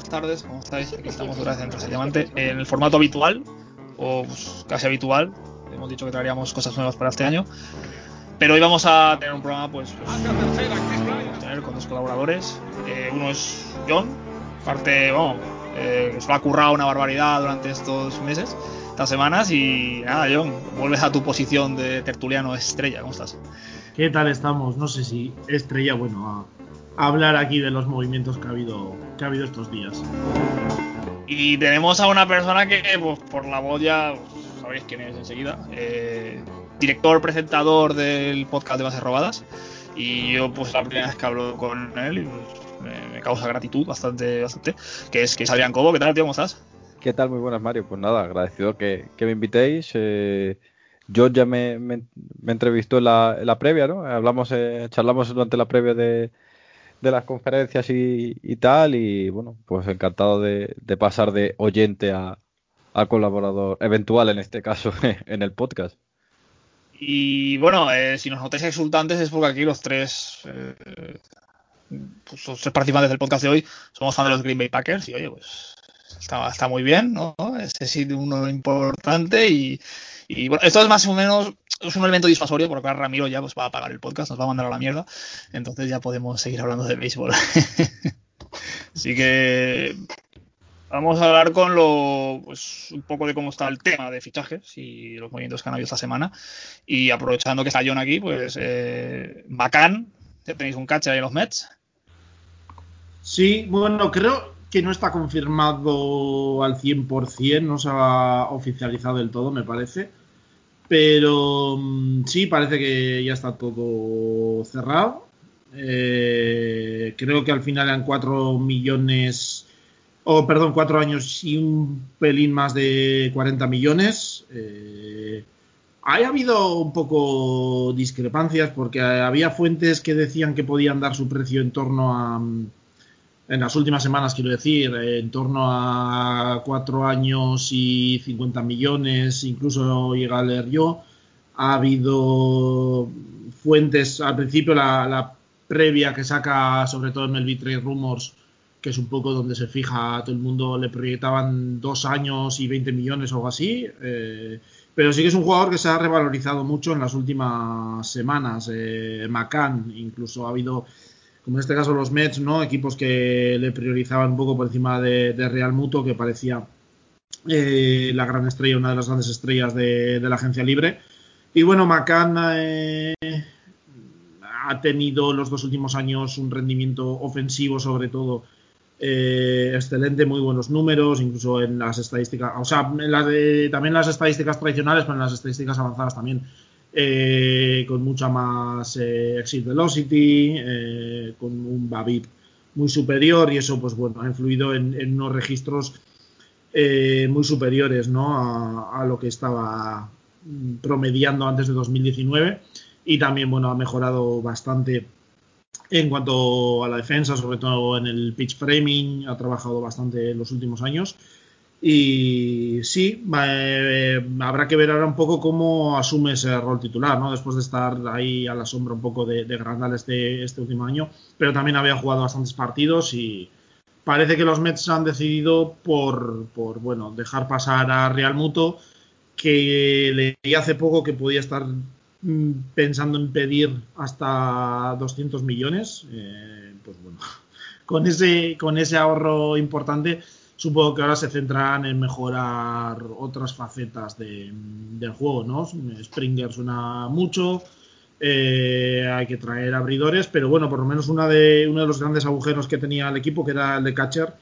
Buenas tardes, ¿cómo estáis? Aquí estamos otra vez en Tras el Diamante, en el formato habitual, o pues, casi habitual. Hemos dicho que traeríamos cosas nuevas para este año. Pero hoy vamos a tener un programa, pues, pues vamos a tener con dos colaboradores. Eh, uno es John, parte, bueno, eh, que se lo ha currado una barbaridad durante estos meses, estas semanas. Y nada, John, vuelves a tu posición de tertuliano estrella, ¿cómo estás? ¿Qué tal estamos? No sé si estrella, bueno, a hablar aquí de los movimientos que ha habido, que ha habido estos días. Y tenemos a una persona que, pues, por la voz ya pues, sabréis quién es enseguida. Eh, director, presentador del podcast de Bases Robadas. Y yo, pues, la primera vez que hablo con él, y, pues, me, me, causa gratitud bastante, bastante. Que es, que es Adrián Cobo. ¿Qué tal, tío? ¿Cómo estás? ¿Qué tal? Muy buenas, Mario. Pues nada, agradecido que, que me invitéis. Eh, yo ya me, me, me entrevistó en la, en la, previa, ¿no? Hablamos, eh, charlamos durante la previa de, de las conferencias y, y, tal. Y bueno, pues encantado de, de pasar de oyente a, a, colaborador eventual, en este caso, en el podcast. Y bueno, eh, si nos notáis exultantes es porque aquí los tres, eh, pues los tres participantes del podcast de hoy somos fans de los Green Bay Packers. Y oye, pues está, está muy bien, ¿no? Este sí uno importante. Y, y bueno, esto es más o menos es un elemento disuasorio porque ahora Ramiro ya pues, va a apagar el podcast, nos va a mandar a la mierda. Entonces ya podemos seguir hablando de béisbol. Así que vamos a hablar con lo, pues, un poco de cómo está el tema de fichajes y los movimientos que han habido esta semana. Y aprovechando que está John aquí, pues eh, bacán, tenéis un catcher ahí en los Mets. Sí, bueno, creo que no está confirmado al 100%, no se ha oficializado del todo, me parece. Pero mm, sí, parece que ya está todo cerrado. Eh, creo que al final eran 4 millones, o oh, perdón, 4 años y un pelín más de 40 millones. Eh, ha habido un poco discrepancias porque había fuentes que decían que podían dar su precio en torno a en las últimas semanas, quiero decir, en torno a cuatro años y 50 millones, incluso llega a leer yo. Ha habido fuentes, al principio la, previa que saca sobre todo en el Trade Rumors, que es un poco donde se fija todo el mundo, le proyectaban dos años y 20 millones o algo así. Eh, pero sí que es un jugador que se ha revalorizado mucho en las últimas semanas. Eh, incluso ha habido como en este caso los Mets, ¿no? Equipos que le priorizaban un poco por encima de, de Real Muto, que parecía eh, la gran estrella, una de las grandes estrellas de, la agencia libre. Y bueno, McCann eh, ha tenido los dos últimos años un rendimiento ofensivo, sobre todo, eh, excelente, muy buenos números, incluso en las estadísticas, o sea, en las de, también en las estadísticas tradicionales, pero en las estadísticas avanzadas también eh, con mucha más eh, exit velocity, eh, con un BABIP muy superior y eso pues bueno ha influido en, unos registros eh, muy superiores ¿no? a, a, lo que estaba promediando antes de 2019 y también bueno ha mejorado bastante en cuanto a la defensa sobre todo en el pitch framing ha trabajado bastante en los últimos años y sí, eh, habrá que ver ahora un poco cómo asume ese rol titular, ¿no? Después de estar ahí a la sombra un poco de, de Grandal este, este último año, pero también había jugado bastantes partidos y parece que los Mets han decidido por, por bueno, dejar pasar a Real Muto, que leí hace poco que podía estar mm, pensando en pedir hasta 200 millones, eh, pues bueno, con ese, con ese ahorro importante supongo que ahora se centrarán en mejorar otras facetas de, del juego, ¿no? Springer suena mucho, eh, hay que traer abridores, pero bueno, por lo menos una de, uno de los grandes agujeros que tenía el equipo, que era el de catcher,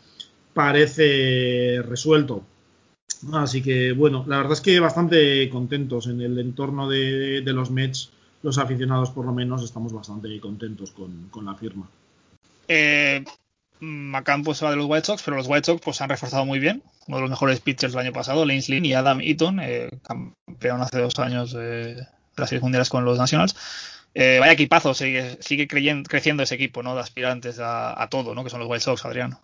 parece resuelto. Así que bueno, la verdad es que bastante contentos en el entorno de, los Mets, los aficionados por lo menos, estamos bastante contentos con, con la firma. Eh, McCann pues va de los White Sox, pero los White Sox pues se han reforzado muy bien. Uno de los mejores pitchers del año pasado, Lance Lynn y Adam Eaton, eh, campeón hace dos años de las series con los Nationals. Eh, vaya equipazo, sigue, creciendo ese equipo, ¿no? De aspirantes a, todo, ¿no? Que son los White Sox, Adrián.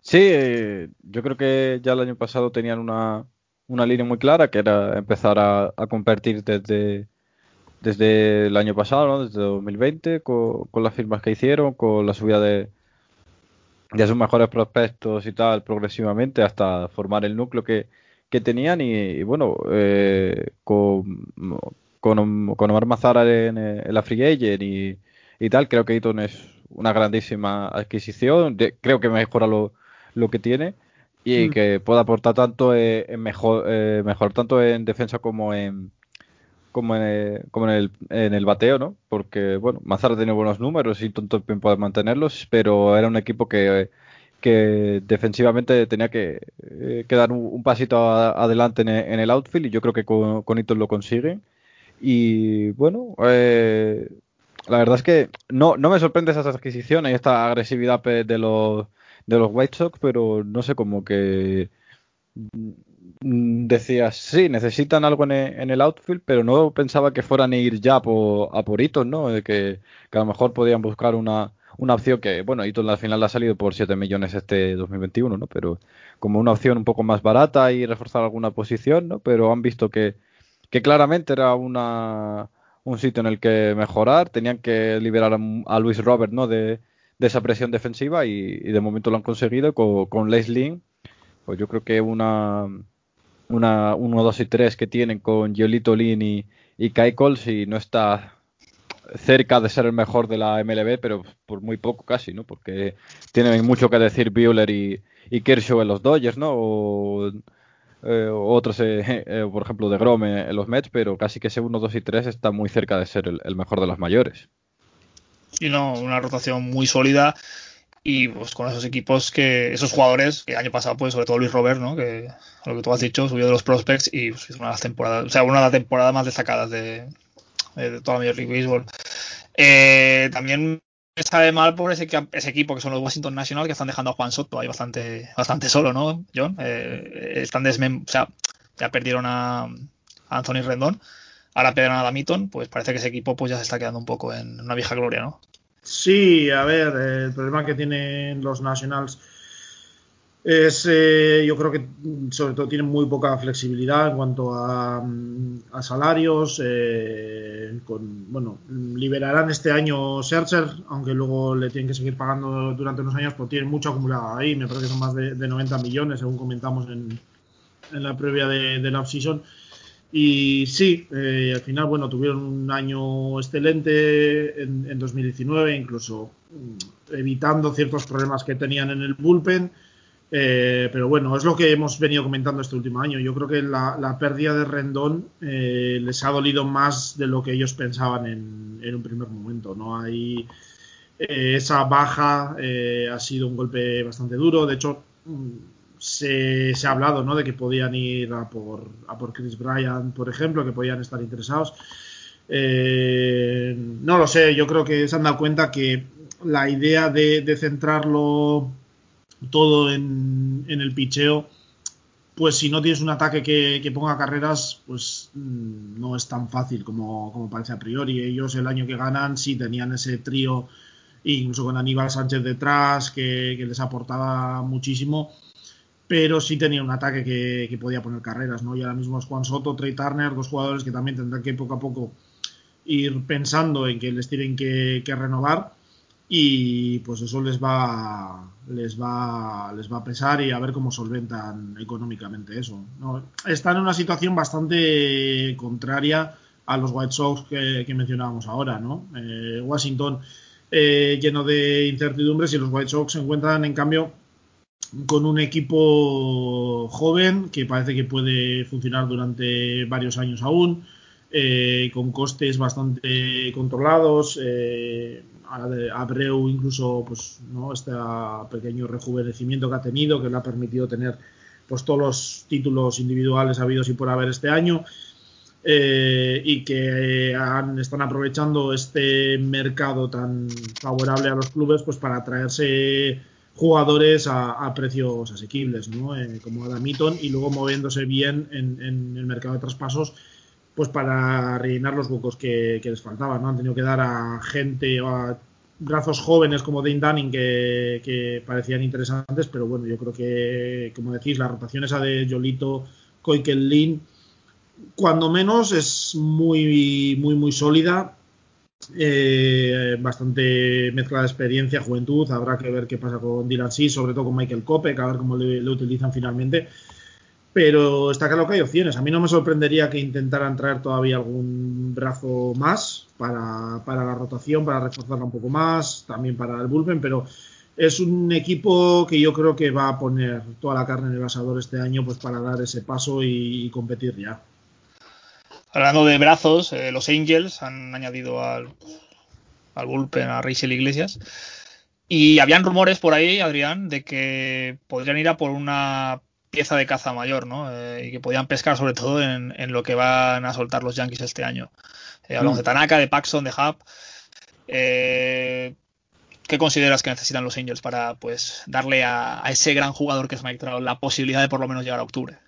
Sí, eh, yo creo que ya el año pasado tenían una, línea muy clara, que era empezar a, a desde, desde el año pasado, ¿no? Desde 2020, con, con las firmas que hicieron, con la subida de de sus mejores prospectos y tal progresivamente hasta formar el núcleo que, que tenían y, bueno, eh, con, con, con, Omar Mazara en, en, la Free Agent y, y, tal, creo que Eaton es una grandísima adquisición, de, creo que mejora lo, lo que tiene y mm. que puede aportar tanto en, en mejor, eh, mejor tanto en defensa como en como en el, como en el, en el bateo, ¿no? Porque, bueno, Mazara tiene buenos números y Tonto puede mantenerlos, pero era un equipo que, defensivamente tenía que, eh, dar un, pasito adelante en, el outfield y yo creo que con, con Eaton lo consiguen. Y bueno, eh, la verdad es que no, no me sorprende esas adquisiciones y esta agresividad de los, de los White Sox, pero no sé, como que decías, sí, necesitan algo en el, en el, outfield, pero no pensaba que fueran a ir ya por, a por hitos, ¿no? Que, que, a lo mejor podían buscar una, una opción que, bueno, Hitos al final ha salido por 7 millones este 2021, ¿no? Pero como una opción un poco más barata y reforzar alguna posición, ¿no? Pero han visto que, que claramente era una, un sitio en el que mejorar, tenían que liberar a, a Luis Robert, ¿no? De, esa presión defensiva y, y, de momento lo han conseguido con, con Leslie, pues yo creo que una una 1, 2 y 3 que tienen con Giolito Lini y Kai y no está cerca de ser el mejor de la MLB, pero por muy poco casi, ¿no? Porque tienen mucho que decir Bueller y, y Kershaw en los Dodgers, ¿no? O, eh, otros, eh, eh, por ejemplo, de Grom en los Mets, pero casi que ese 1, 2 y 3 está muy cerca de ser el, el mejor de las mayores. Y no, una rotación muy sólida y pues con esos equipos que esos jugadores que el año pasado pues sobre todo Luis Robert no que lo que tú has dicho subió de los prospects y pues, una de las temporadas o sea una de las temporadas más destacadas de, de toda la Major League Baseball. Eh, también me sabe mal por ese, ese, equipo que son los Washington Nationals que están dejando a Juan Soto ahí bastante bastante solo no John eh, están desmem ya perdieron a, Anthony Rendón ahora perdieron a Damiton pues parece que ese equipo pues ya se está quedando un poco en una vieja gloria no Sí, a ver, el problema que tienen los Nationals es, eh, yo creo que sobre todo tienen muy poca flexibilidad en cuanto a, a salarios. Eh, con, bueno, liberarán este año Searcher, aunque luego le tienen que seguir pagando durante unos años, porque tienen mucho acumulado ahí. Me parece que son más de, de 90 millones, según comentamos en, en la previa de, de la off-season. Y sí, eh, al final, bueno, tuvieron un año excelente en, en 2019, incluso mm, evitando ciertos problemas que tenían en el bullpen. Eh, pero bueno, es lo que hemos venido comentando este último año. Yo creo que la, la pérdida de Rendón eh, les ha dolido más de lo que ellos pensaban en, en un primer momento. ¿no? Hay, eh, esa baja eh, ha sido un golpe bastante duro. De hecho, mm, se, se, ha hablado ¿no? de que podían ir a por, a por Chris Bryant, por ejemplo, que podían estar interesados. Eh, no lo sé, yo creo que se han dado cuenta que la idea de, centrarlo todo en, en, el picheo, pues si no tienes un ataque que, que, ponga carreras, pues mm, no es tan fácil como, como parece a priori. Ellos el año que ganan sí tenían ese trío, incluso con Aníbal Sánchez detrás, que les aportaba muchísimo pero sí tenía un ataque que, podía poner carreras, ¿no? Y ahora mismo es Juan Soto, Trey Turner, dos jugadores que también tendrán que poco a poco ir pensando en que les tienen que, renovar y pues eso les va les va les va a pesar y a ver cómo solventan económicamente eso ¿no? están en una situación bastante contraria a los White Sox que, que mencionábamos ahora no eh, Washington eh, lleno de incertidumbres y los White Sox se encuentran en cambio con un equipo joven que parece que puede funcionar durante varios años aún, eh, con costes bastante controlados. Eh, Abreu incluso, pues, ¿no? este pequeño rejuvenecimiento que ha tenido, que le ha permitido tener pues todos los títulos individuales habidos y por haber este año. Eh, y que han, están aprovechando este mercado tan favorable a los clubes pues para traerse jugadores a, a precios asequibles, ¿no? Eh, como Adam Eaton, y luego moviéndose bien en, en, el mercado de traspasos, pues para rellenar los huecos que, les faltaban, ¿no? Han tenido que dar a gente, a brazos jóvenes como Dane Dunning que, que, parecían interesantes, pero bueno, yo creo que, como decís, la rotación esa de Jolito, Koikel Lin, cuando menos es muy, muy, muy sólida eh, bastante mezcla de experiencia, juventud. Habrá que ver qué pasa con Dylan Sí, sobre todo con Michael Kopek, a ver cómo le, utilizan finalmente. Pero está claro que hay opciones. A mí no me sorprendería que intentaran traer todavía algún brazo más para, para la rotación, para reforzarla un poco más, también para el bullpen, pero es un equipo que yo creo que va a poner toda la carne en el asador este año pues para dar ese paso y competir ya. Hablando de brazos, eh, los Angels han añadido al, al bullpen a Rachel Iglesias. Y habían rumores por ahí, Adrián, de que podrían ir a por una pieza de caza mayor, ¿no? Eh, y que podían pescar sobre todo en, lo que van a soltar los Yankees este año. Eh, hablamos mm. de Tanaka, de Paxton, de Hub. ¿Qué consideras que necesitan los Angels para pues darle a, a, ese gran jugador que es Mike Trout la posibilidad de por lo menos llegar a octubre?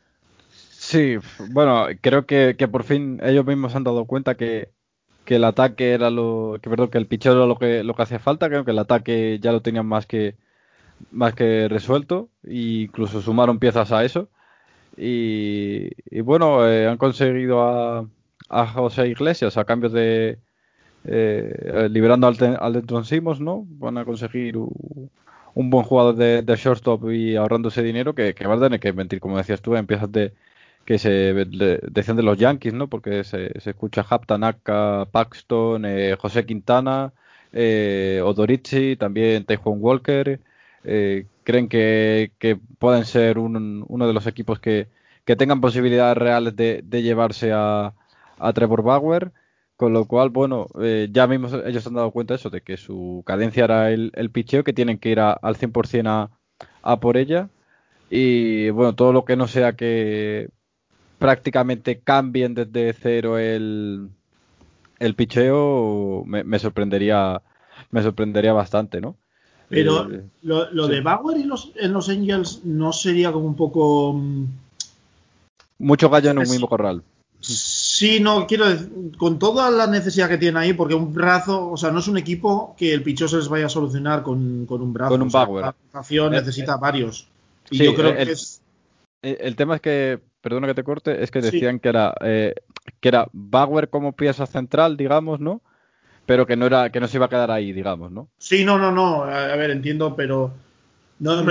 Sí, bueno, creo que, por fin ellos mismos han dado cuenta que, el ataque era lo que perdón, que el picheo era lo que lo que hacía falta, creo que el ataque ya lo tenían más que más que resuelto e incluso sumaron piezas a eso y, bueno eh, han conseguido a, a, José Iglesias a cambio de eh, liberando al, al Simos, ¿no? Van a conseguir un, buen jugador de, shortstop y ahorrándose dinero que, que a tener que mentir, como decías tú, en piezas de, que se decían de los Yankees, ¿no? Porque se, escucha Hap Tanaka, Paxton, eh, José Quintana, eh, Odorici, también Taijuan Walker. Eh, ¿Creen que, pueden ser uno de los equipos que, tengan posibilidades reales de, llevarse a, Trevor Bauer? Con lo cual, bueno, ya mismo ellos han dado cuenta de eso, de que su cadencia era el, el picheo, que tienen que ir al 100% a, a por ella. Y bueno, todo lo que no sea que prácticamente cambien desde cero el, el picheo, me, sorprendería me sorprendería bastante, ¿no? Pero eh, lo, de Bauer y los, en los Angels no sería como un poco... Mm, Mucho gallo en un mismo corral. Sí, no, quiero decir, con toda la necesidad que tiene ahí, porque un brazo, o sea, no es un equipo que el picheo se les vaya a solucionar con, un brazo. Con un Bauer. La eh, necesita eh, varios. Y yo creo que es... El tema es que perdona que te corte, es que decían que era eh, que era Bauer como pieza central, digamos, ¿no? Pero que no era que no se iba a quedar ahí, digamos, ¿no? Sí, no, no, no. A, ver, entiendo, pero no,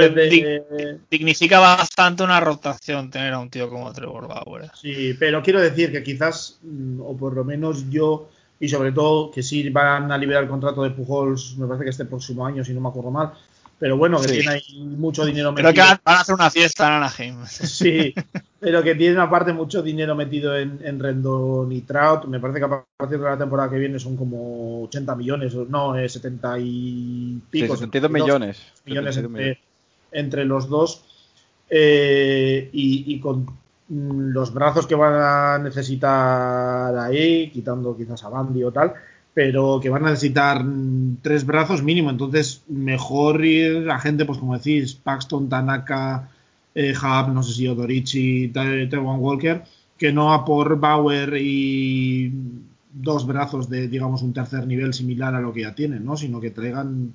dignifica bastante una rotación tener a un tío como Trevor Bauer. Sí, pero quiero decir que quizás, mm, o por lo menos yo, y sobre todo que sí van a liberar el contrato de Pujols, me parece que este próximo año, si no me acuerdo mal, pero bueno, que tiene ahí mucho dinero metido. Creo que van a hacer una fiesta en Anaheim. Sí, pero que tiene aparte mucho dinero metido en, en Rendon y Trout. Me parece que a partir de la temporada que viene son como 80 millones, no, 70 eh, y pico. Sí, 72 millones. Millones entre, entre, los dos. Eh, y, y, con los brazos que van a necesitar ahí, quitando quizás a Bandy o tal, pero que van a necesitar tres brazos mínimo. Entonces, mejor ir a gente, pues como decís, Paxton, Tanaka, eh, Hub, no sé si Odorichi, Taiwan Walker, que no a por Bauer y dos brazos de, digamos, un tercer nivel similar a lo que ya tienen, ¿no? Sino que traigan.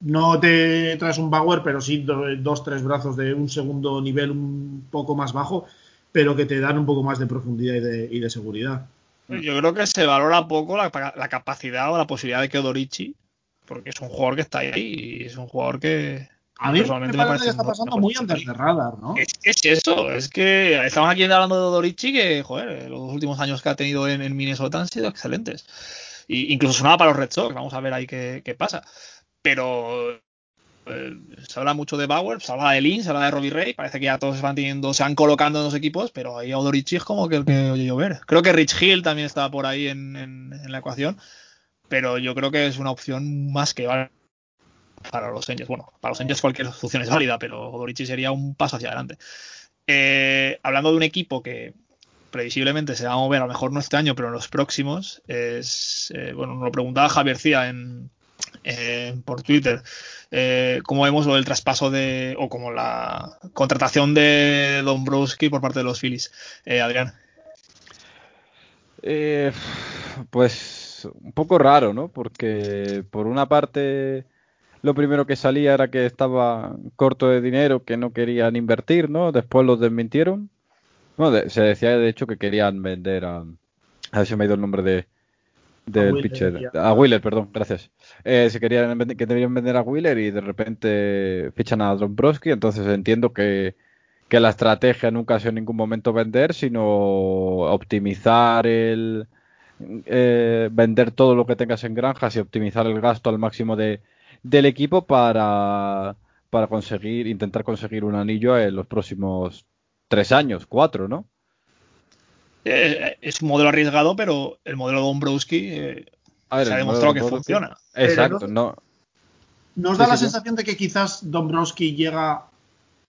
No te traes un Bauer, pero sí dos, tres brazos de un segundo nivel un poco más bajo, pero que te dan un poco más de profundidad y de, y de seguridad. Yo creo que se valora poco la, capacidad o la posibilidad de que Odorichi, porque es un jugador que está ahí y es un jugador que, a mí personalmente me parece, que está pasando muy antes de radar, ¿no? Es, es, eso, es que estamos aquí hablando de Odorichi que, joder, los últimos años que ha tenido en, Minnesota han sido excelentes. Y incluso sonaba para los Red Sox, vamos a ver ahí qué, qué pasa. Pero eh, se habla mucho de Bauer, se habla de Lin, se habla de Robbie Ray, parece que ya todos se van teniendo, se van colocando en los equipos, pero ahí Odorichi es como que el que oye llover. Creo que Rich Hill también estaba por ahí en, la ecuación, pero yo creo que es una opción más que vale para los Angels. Bueno, para los Angels cualquier opción es válida, pero Odorichi sería un paso hacia adelante. Eh, hablando de un equipo que previsiblemente se va a mover a lo mejor no este año, pero en los próximos, es, eh, bueno, nos lo preguntaba Javier Cía en, por Twitter eh, como vemos del traspaso de o como la contratación de Dombrowski por parte de los Phillies. Eh, Adrián. Eh, pues un poco raro, ¿no? Porque por una parte lo primero que salía era que estaba corto de dinero, que no querían invertir, ¿no? Después los desmintieron. se decía de hecho que querían vender a... A ver si me ha ido el nombre de, del pitcher. A Wheeler, perdón, gracias. Eh, se querían que debían vender a Wheeler y de repente fichan a Dombrowski, entonces entiendo que, que la estrategia nunca ha sido en ningún momento vender, sino optimizar el eh, vender todo lo que tengas en granjas y optimizar el gasto al máximo de, del equipo para, para conseguir, intentar conseguir un anillo en los próximos tres años, cuatro, ¿no? Eh, es un modelo arriesgado, pero el modelo Dombrowski eh, se ha demostrado que funciona. Exacto, no. ¿Nos da la sensación de que quizás Dombrowski llega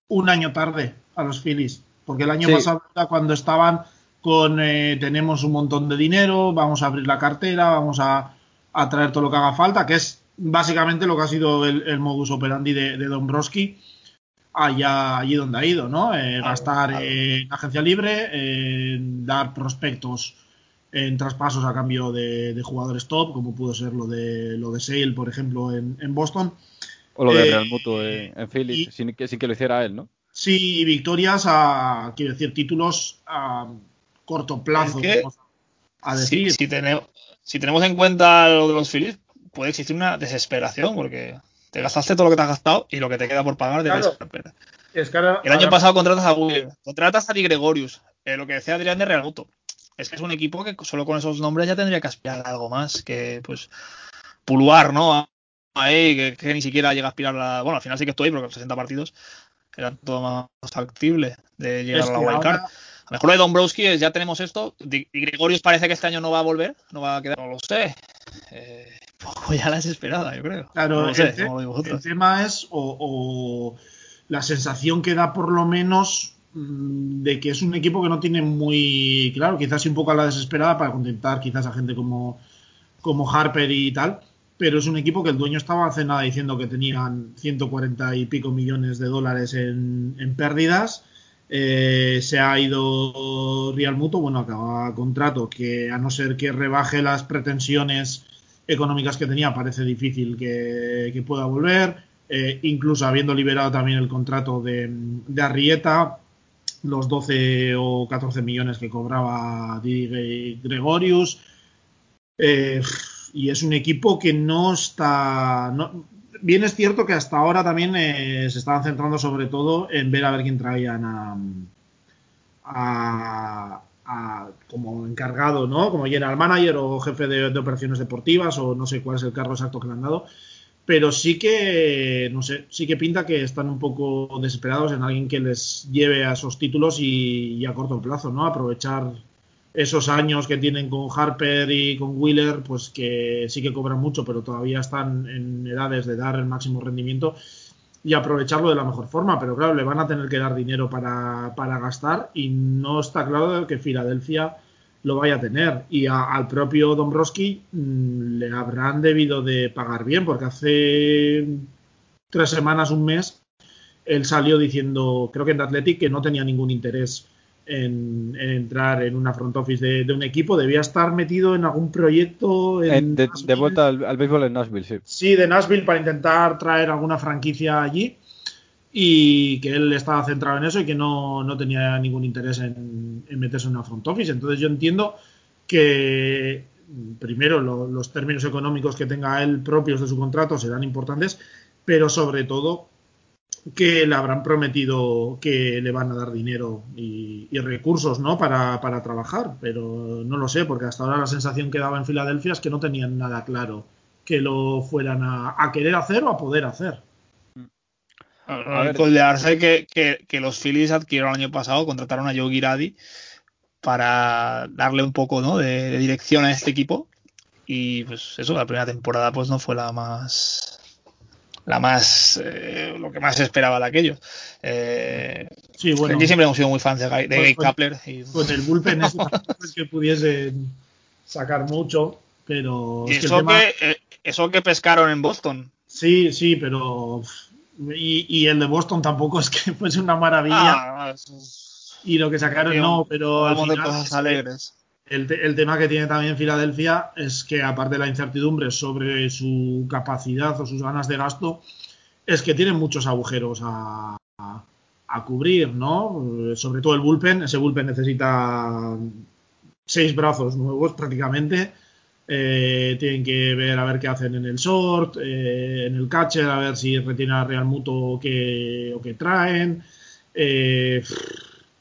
un año tarde a los Phillies? Porque el año pasado, cuando estaban con eh, tenemos un montón de dinero, vamos a abrir la cartera, vamos a, traer todo lo que haga falta, que es básicamente lo que ha sido el, modus operandi de, de Dombrowski allá allí donde ha ido, ¿no? Eh, gastar en agencia libre, dar prospectos en traspasos a cambio de, jugadores top, como pudo ser lo de lo de Sale, por ejemplo, en, Boston. O lo de eh, Real Mutuo en, Philly, sin, que, sin que lo hiciera él, ¿no? Sí, victorias a, quiero decir, títulos a corto plazo. a decir. si, tenemos, si tenemos en cuenta lo de los Phillies, puede existir una desesperación, porque te gastaste todo lo que te has gastado y lo que te queda por pagar de claro. Es El año pasado contratas a Will, contratas a Di Gregorius, eh, lo que decía Adrián de Real Muto. Es que es un equipo que solo con esos nombres ya tendría que aspirar a algo más que, pues, puluar, ¿no? Ahí, que, ni siquiera llega a aspirar a. Bueno, al final sí que estoy, porque los 60 partidos eran todo más factible de llegar a la wildcard. Lo mejor lo de Dombrowski es ya tenemos esto. Di Gregorius parece que este año no va a volver, no va a quedar, no lo sé. Eh, poco ya la desesperada, yo creo. Claro, el, tema es o, la sensación que da por lo menos mm, de que es un equipo que no tiene muy claro, quizás un poco a la desesperada para contentar quizás a gente como, como Harper y tal, pero es un equipo que el dueño estaba hace nada diciendo que tenían 140 y pico millones de dólares en, pérdidas. Eh, se ha ido Real Muto, bueno, acaba contrato que a no ser que rebaje las pretensiones económicas que tenía, parece difícil que, pueda volver. Eh, incluso habiendo liberado también el contrato de, Arrieta, los 12 o 14 millones que cobraba Gregorius. Eh, y es un equipo que no está. Bien es cierto que hasta ahora también eh, se estaban centrando sobre todo en ver a ver quién traían a, como encargado, ¿no? Como general manager o jefe de, operaciones deportivas o no sé cuál es el cargo exacto que le han dado. Pero sí que, no sé, sí que pinta que están un poco desesperados en alguien que les lleve a esos títulos y, a corto plazo, ¿no? Aprovechar esos años que tienen con Harper y con Wheeler, pues que sí que cobran mucho, pero todavía están en edades de dar el máximo rendimiento y aprovecharlo de la mejor forma. Pero claro, le van a tener que dar dinero para, para gastar y no está claro que Filadelfia lo vaya a tener. Y al propio Dombrowski mm, le habrán debido de pagar bien, porque hace tres semanas, un mes, él salió diciendo, creo que en Athletic, que no tenía ningún interés en, entrar en una front office de, un equipo, debía estar metido en algún proyecto. En de, vuelta al, béisbol en Nashville, sí. Sí, de Nashville para intentar traer alguna franquicia allí y que él estaba centrado en eso y que no, tenía ningún interés en, meterse en una front office. Entonces yo entiendo que primero los términos económicos que tenga él propios de su contrato serán importantes, pero sobre todo que le habrán prometido que le van a dar dinero y, recursos ¿no? Para, trabajar, pero no lo sé, porque hasta ahora la sensación que daba en Filadelfia es que no tenían nada claro que lo fueran a, querer hacer o a poder hacer. A, ver, coldearse que, que, los Phillies adquirieron el año pasado, contrataron a Joe Girardi para darle un poco ¿no? de, de dirección a este equipo y pues eso, la primera temporada pues no fue la más la más eh, lo que más esperaba de aquello. Eh, sí, bueno, aquí siempre hemos sido muy fans de, de Gay Kapler. Y... Pues el bullpen es que pudiese sacar mucho, pero. Y eso, que, eh, eso que pescaron en Boston. Sí, sí, pero. Y, y, el de Boston tampoco es que fuese una maravilla. Ah, y lo que sacaron no, pero. Al final, de cosas alegres. El, tema que tiene también Filadelfia es que, aparte de la incertidumbre sobre su capacidad o sus ganas de gasto, es que tienen muchos agujeros a, cubrir, ¿no? Sobre todo el bullpen. Ese bullpen necesita seis brazos nuevos prácticamente. eh, tienen que ver a ver qué hacen en el short, eh, en el catcher, a ver si retienen a Real Muto o qué, o qué traen. Eh,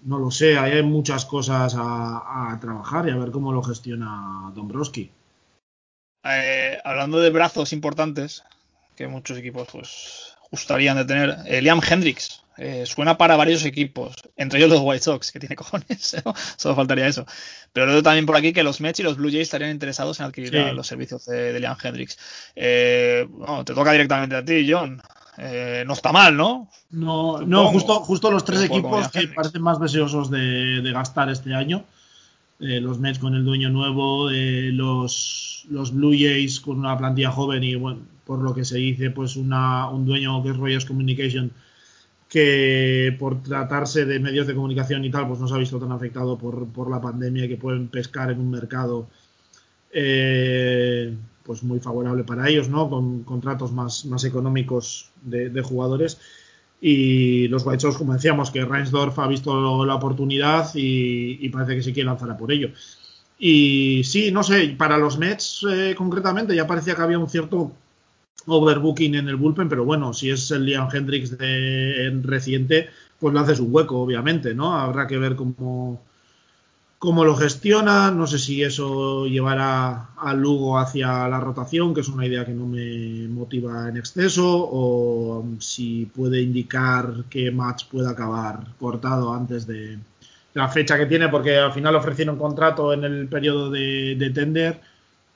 no lo sé, hay muchas cosas a, a, trabajar y a ver cómo lo gestiona Dombrowski. hablando de brazos importantes, que muchos equipos pues gustarían de tener, Liam Hendricks eh, suena para varios equipos, entre ellos los White Sox, que tiene cojones, ¿no? solo faltaría eso. Pero luego también por aquí que los Mets y los Blue Jays estarían interesados en adquirir sí. los servicios de, de Liam Hendricks. Eh, bueno, te toca directamente a ti, John. Eh, no está mal, ¿no? No, no justo, justo los tres equipos que parecen más deseosos de, de gastar este año. Eh, los Mets con el dueño nuevo, eh, los, los Blue Jays con una plantilla joven y, bueno, por lo que se dice, pues una, un dueño que es Rogers Communication que por tratarse de medios de comunicación y tal, pues no se ha visto tan afectado por, por la pandemia que pueden pescar en un mercado eh, pues muy favorable para ellos, ¿no? Con contratos más, más económicos de, jugadores. Y los White Sox, como decíamos, que Reinsdorf ha visto la oportunidad y, y, parece que se quiere lanzar a por ello. Y sí, no sé, para los Mets eh, concretamente ya parecía que había un cierto overbooking en el bullpen, pero bueno, si es el Liam Hendricks de en reciente, pues le haces un hueco, obviamente, ¿no? Habrá que ver cómo, cómo lo gestiona, no sé si eso llevará a Lugo hacia la rotación, que es una idea que no me motiva en exceso, o si puede indicar que Match puede acabar cortado antes de la fecha que tiene, porque al final ofrecieron contrato en el periodo de, de tender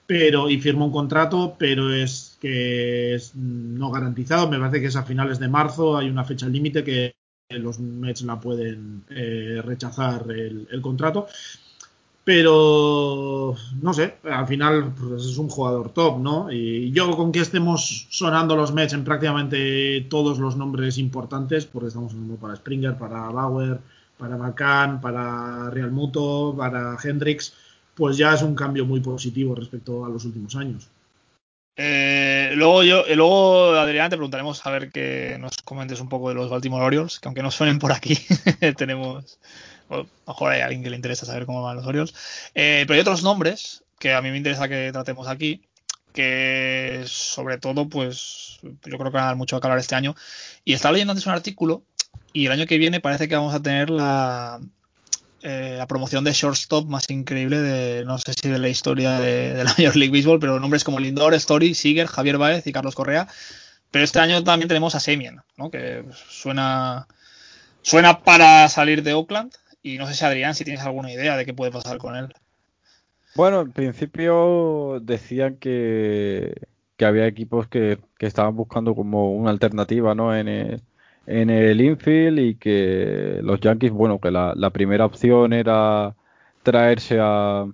pero y firmó un contrato, pero es que es no garantizado. Me parece que es a finales de marzo, hay una fecha límite que los Mets la pueden eh, rechazar el, el, contrato. Pero no sé, al final pues es un jugador top, ¿no? Y yo con que estemos sonando los Mets en prácticamente todos los nombres importantes, porque estamos sonando para Springer, para Bauer, para McCann, para Real Muto, para Hendricks pues ya es un cambio muy positivo respecto a los últimos años. Eh, luego yo, eh, luego Adrián te preguntaremos a ver que nos comentes un poco de los Baltimore Orioles, que aunque no suenen por aquí, tenemos, o mejor hay alguien que le interesa saber cómo van los Orioles. Eh, pero hay otros nombres que a mí me interesa que tratemos aquí, que sobre todo, pues yo creo que van a dar mucho que hablar este año. Y estaba leyendo antes un artículo y el año que viene parece que vamos a tener la, eh, la promoción de shortstop más increíble de, no sé si de la historia de, la Major League Baseball, pero nombres como Lindor, Story, Seager, Javier Baez y Carlos Correa. Pero este año también tenemos a Semien, ¿no? que suena, suena para salir de Oakland. Y no sé si Adrián, si tienes alguna idea de qué puede pasar con él. Bueno, en principio decían que, que había equipos que, que, estaban buscando como una alternativa, ¿no? En el, en el infield y que los Yankees, bueno, que la, la primera opción era traerse a,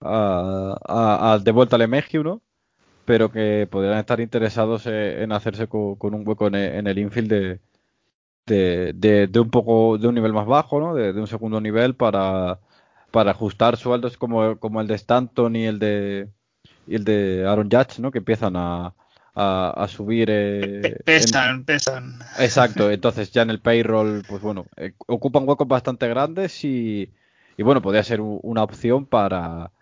a, a, a de vuelta a Lemegio, ¿no? Pero que podrían estar interesados en hacerse con, un hueco en el, infield de, de, un poco de un nivel más bajo, ¿no? De, un segundo nivel para, para ajustar sueldos como, como el de Stanton y el de el de Aaron Judge, ¿no? Que empiezan a, a, a subir. Eh, pesan, en... pesan. Exacto, entonces ya en el payroll, pues bueno, eh, ocupan huecos bastante grandes y, y bueno, podría ser una opción para,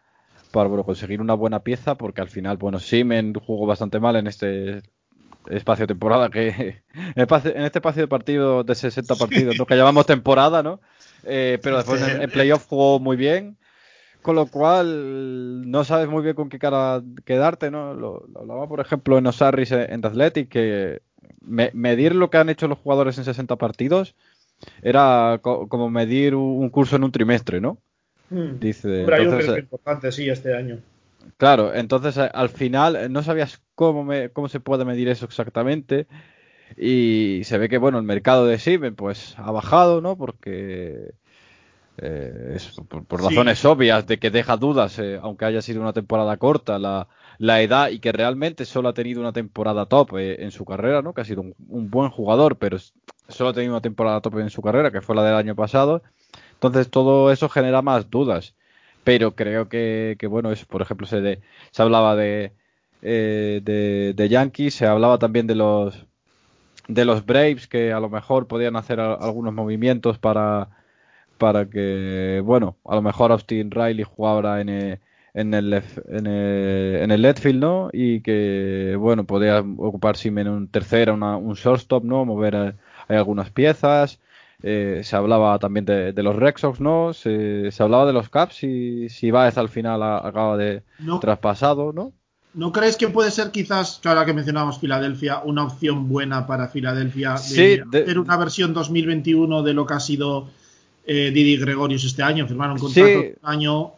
para bueno, conseguir una buena pieza, porque al final, bueno, Simen jugó bastante mal en este espacio de temporada que en este espacio de partido de 60 partidos, lo que llamamos temporada, ¿no? Eh, pero después en, en playoff jugó muy bien con lo cual no sabes muy bien con qué cara quedarte, ¿no? Lo, lo hablaba, por ejemplo, en Osiris en The Athletic, que me, medir lo que han hecho los jugadores en 60 partidos era co como medir un curso en un trimestre, ¿no? Hmm. Dice. Pero entonces, hay un importante, sí, este año. Claro, entonces al final no sabías cómo, me, cómo se puede medir eso exactamente. Y se ve que, bueno, el mercado de Siemens pues ha bajado, ¿no? Porque eh, es por, por razones sí. obvias de que deja dudas, eh, aunque haya sido una temporada corta, la, la, edad y que realmente solo ha tenido una temporada top eh, en su carrera, ¿no? Que ha sido un, un, buen jugador, pero solo ha tenido una temporada top en su carrera, que fue la del año pasado. Entonces todo eso genera más dudas. Pero creo que, que bueno, es, por ejemplo, se, de, se hablaba de, de, de Yankees, se hablaba también de los de los Braves que a lo mejor podían hacer a, algunos movimientos para para que, bueno, a lo mejor Austin Riley jugara en, eh, en el, en el, en el Letfield, ¿no? Y que, bueno, podía ocupar Simen un tercera, una, un shortstop, ¿no? Mover eh, hay algunas piezas. Eh, se hablaba también de, los Red ¿no? Se, hablaba de los Caps y si Baez al final acaba de traspasado, ¿no? ¿No crees que puede ser quizás, ahora que mencionamos Filadelfia, una opción buena para Filadelfia de hacer una versión 2021 de lo que ha sido eh, Didi Gregorius este año? Firmar un contrato un año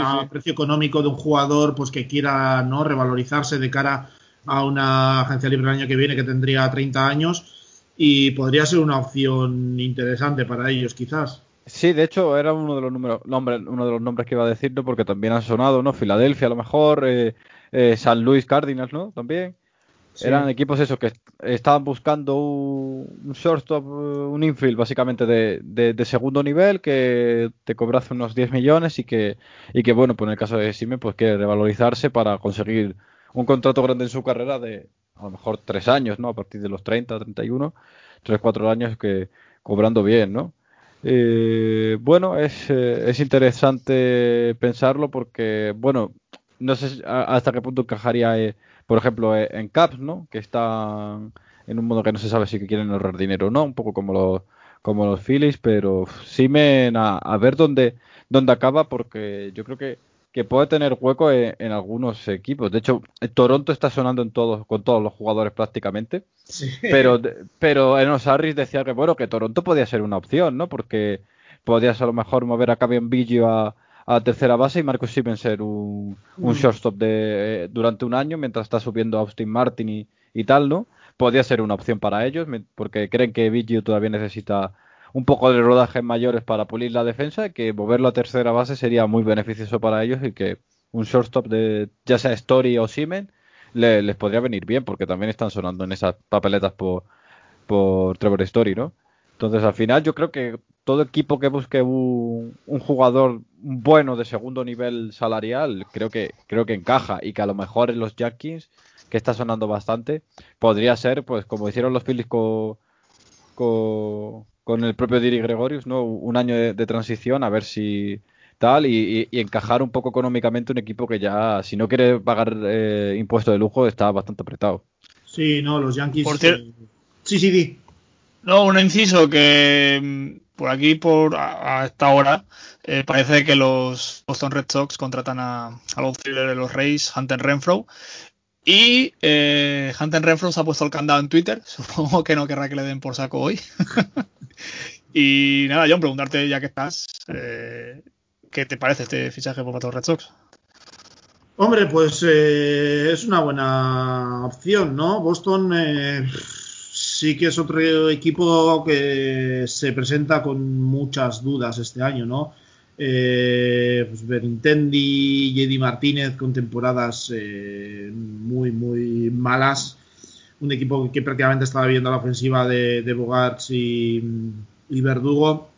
a precio económico de un jugador pues que quiera no revalorizarse de cara a una agencia libre el año que viene que tendría 30 años y podría ser una opción interesante para ellos quizás. Sí, de hecho era uno de los números, nombres, uno de los nombres que iba a decirlo porque también han sonado, ¿no? Filadelfia a lo mejor, eh, eh, San Luis Cardinals, ¿no? También. Eran equipos esos que estaban buscando un, shortstop, un infield básicamente de, de, segundo nivel que te cobrase unos 10 millones y que, y que bueno, pues en el caso de Sime, pues quiere revalorizarse para conseguir un contrato grande en su carrera de a lo mejor 3 años, ¿no? A partir de los 30, 31, 3, 4 años que cobrando bien, ¿no? Eh, bueno, es, eh, es interesante pensarlo porque, bueno, no sé hasta qué punto encajaría, eh, por ejemplo, eh, en Caps, ¿no? Que está en un modo que no se sabe si quieren ahorrar dinero o no, un poco como los, como los Phillies, pero sí me a, a ver dónde, dónde acaba, porque yo creo que, que puede tener hueco en, algunos equipos. De hecho, Toronto está sonando en todos, con todos los jugadores prácticamente. Pero, pero Enos Harris decía que bueno, que Toronto podía ser una opción, ¿no? Porque podías a lo mejor mover a Cavian Biggio a, a tercera base y Marcus Simmons ser un, un mm. shortstop de, eh, durante un año mientras está subiendo Austin Martin y, tal, ¿no? Podría ser una opción para ellos porque creen que Biggio todavía necesita un poco de rodajes mayores para pulir la defensa y que moverlo a tercera base sería muy beneficioso para ellos y que un shortstop de ya sea Story o Siemens les podría venir bien porque también están sonando en esas papeletas por, por Trevor Story, ¿no? Entonces al final yo creo que todo equipo que busque un, jugador bueno de segundo nivel salarial, creo que, creo que encaja y que a lo mejor en los Yankees, que está sonando bastante, podría ser, pues como hicieron los Phillies con, con, el propio Diri Gregorius, ¿no? Un año de, transición, a ver si tal, y, encajar un poco económicamente un equipo que ya, si no quiere pagar eh, impuesto de lujo, está bastante apretado. Sí, no, los Yankees. Por eh, Sí, sí, di. No, un inciso que por aquí, por a, esta hora, eh, parece que los Boston Red Sox contratan a, los de los Reyes, Hunter Renfro. Y eh, Hunter Renfro se ha puesto el candado en Twitter. Supongo que no querrá que le den por saco hoy. y nada, John, preguntarte ya que estás, eh, ¿qué te parece este fichaje por los Red Sox? Hombre, pues eh, es una buena opción, ¿no? Boston sí que es otro equipo que se presenta con muchas dudas este año, ¿no? Eh, pues Benintendi, Jedi Martínez con temporadas eh, muy, muy malas. Un equipo que prácticamente estaba viendo la ofensiva de, de Bogarts y, Verdugo.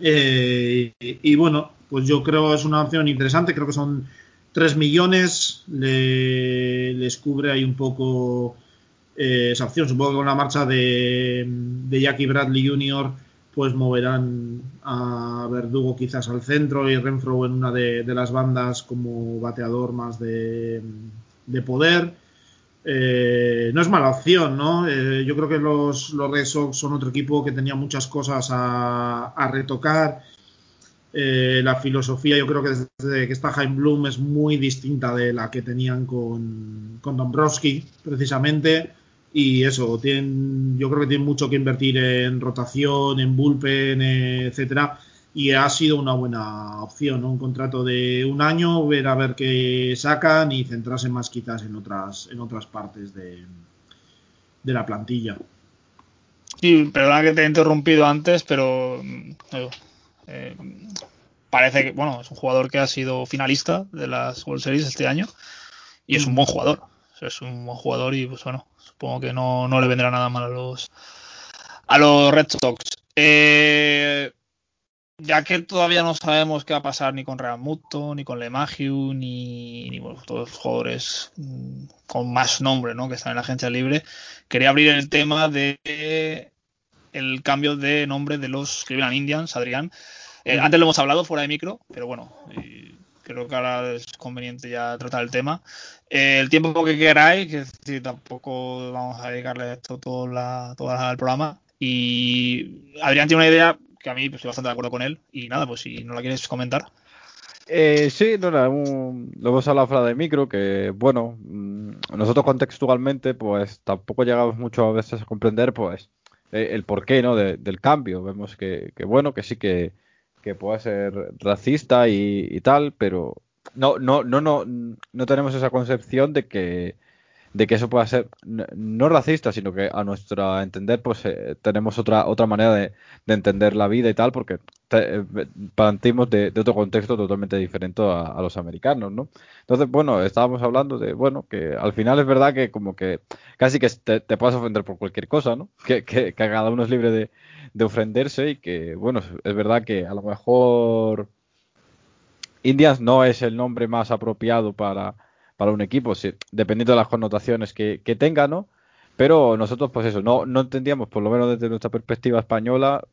Eh, y, bueno, pues yo creo que es una opción interesante. Creo que son 3 millones. les cubre ahí un poco eh, esa opción. Supongo que con la marcha de, Jackie Bradley Jr. pues moverán a Verdugo quizás al centro y Renfro en una de, las bandas como bateador más de, poder. Eh, no es mala opción, ¿no? Eh, yo creo que los, los Red Sox son otro equipo que tenía muchas cosas a, retocar. la filosofía, yo creo que desde que está Jaime Bloom es muy distinta de la que tenían con, con Dombrowski, precisamente. Y eso, tienen, yo creo que tienen mucho que invertir en rotación, en bullpen, etcétera. Y ha sido una buena opción, ¿no? Un contrato de un año, ver a ver qué sacan y centrarse más quizás en otras, en otras partes de, de la plantilla. Sí, perdona que te he interrumpido antes, pero eh, parece que, bueno, es un jugador que ha sido finalista de las World Series este año y es un buen jugador. Es un buen jugador y, pues bueno, Supongo que no, le vendrá nada mal a los, a los Red Sox. Eh, ya que todavía no sabemos qué va a pasar ni con Real Muto, ni con LeMahieu, ni, ni todos los jugadores mm, con más nombre ¿no? que están en la agencia libre, quería abrir el tema de el cambio de nombre de los Cleveland Indians, Adrián. Eh, antes lo hemos hablado fuera de micro, pero bueno, creo que ahora es conveniente ya tratar el tema. Eh, el tiempo que queráis, que decir, tampoco vamos a dedicarle esto todo, la, todo el programa. Y Adrián tiene una idea que a mí pues, estoy bastante de acuerdo con él. Y nada, pues si no la quieres comentar. Eh, sí, no, lo hemos hablado fuera de micro, que bueno, mm, nosotros contextualmente pues tampoco llegamos mucho a veces a comprender pues eh, el porqué ¿no? del cambio. Vemos que, bueno, que sí que, puede ser racista y, tal, pero no, no, no, no, no tenemos esa concepción de que de que eso pueda ser no, racista, sino que a nuestro entender, pues eh, tenemos otra otra manera de, entender la vida y tal, porque eh, partimos de, otro contexto totalmente diferente a, los americanos, ¿no? Entonces, bueno, estábamos hablando de, bueno, que al final es verdad que como que casi que te, puedes ofender por cualquier cosa, ¿no? Que, que, cada uno es libre de, de ofenderse y que, bueno, es verdad que a lo mejor Indias no es el nombre más apropiado para para un equipo, dependiendo de las connotaciones que, tenga, ¿no? Pero nosotros, pues eso, no, no entendíamos, por lo menos desde nuestra perspectiva española,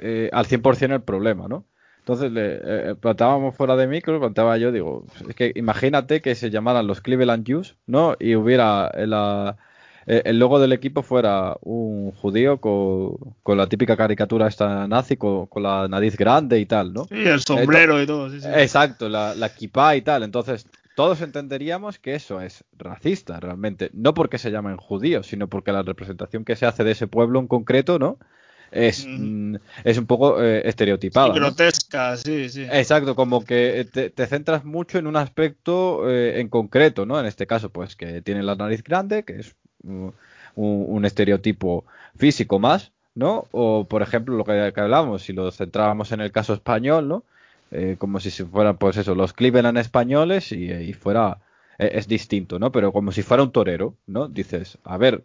eh, al 100% el problema, ¿no? Entonces le eh, planteábamos fuera de micro, planteaba yo, digo, es que imagínate que se llamaran los Cleveland Jews, ¿no? Y hubiera la, eh, el logo del equipo fuera un judío con, la típica caricatura esta nazi, con, la nariz grande y tal, ¿no? Sí, el sombrero y todo, sí, sí. Exacto, la, la equipa y tal. Entonces, todos entenderíamos que eso es racista realmente, no porque se llamen judíos, sino porque la representación que se hace de ese pueblo en concreto, ¿no? Es, mm, es un poco eh, estereotipada. grotesca, sí, sí. Exacto, como que te, centras mucho en un aspecto eh, en concreto, ¿no? En este caso, pues que tiene la nariz grande, que es un, estereotipo físico más, ¿no? O, por ejemplo, lo que, que hablamos, si lo centrábamos en el caso español, ¿no? Eh, como si fueran, pues eso, los Cleveland españoles y, fuera, eh, es distinto, ¿no? Pero como si fuera un torero, ¿no? Dices, a ver,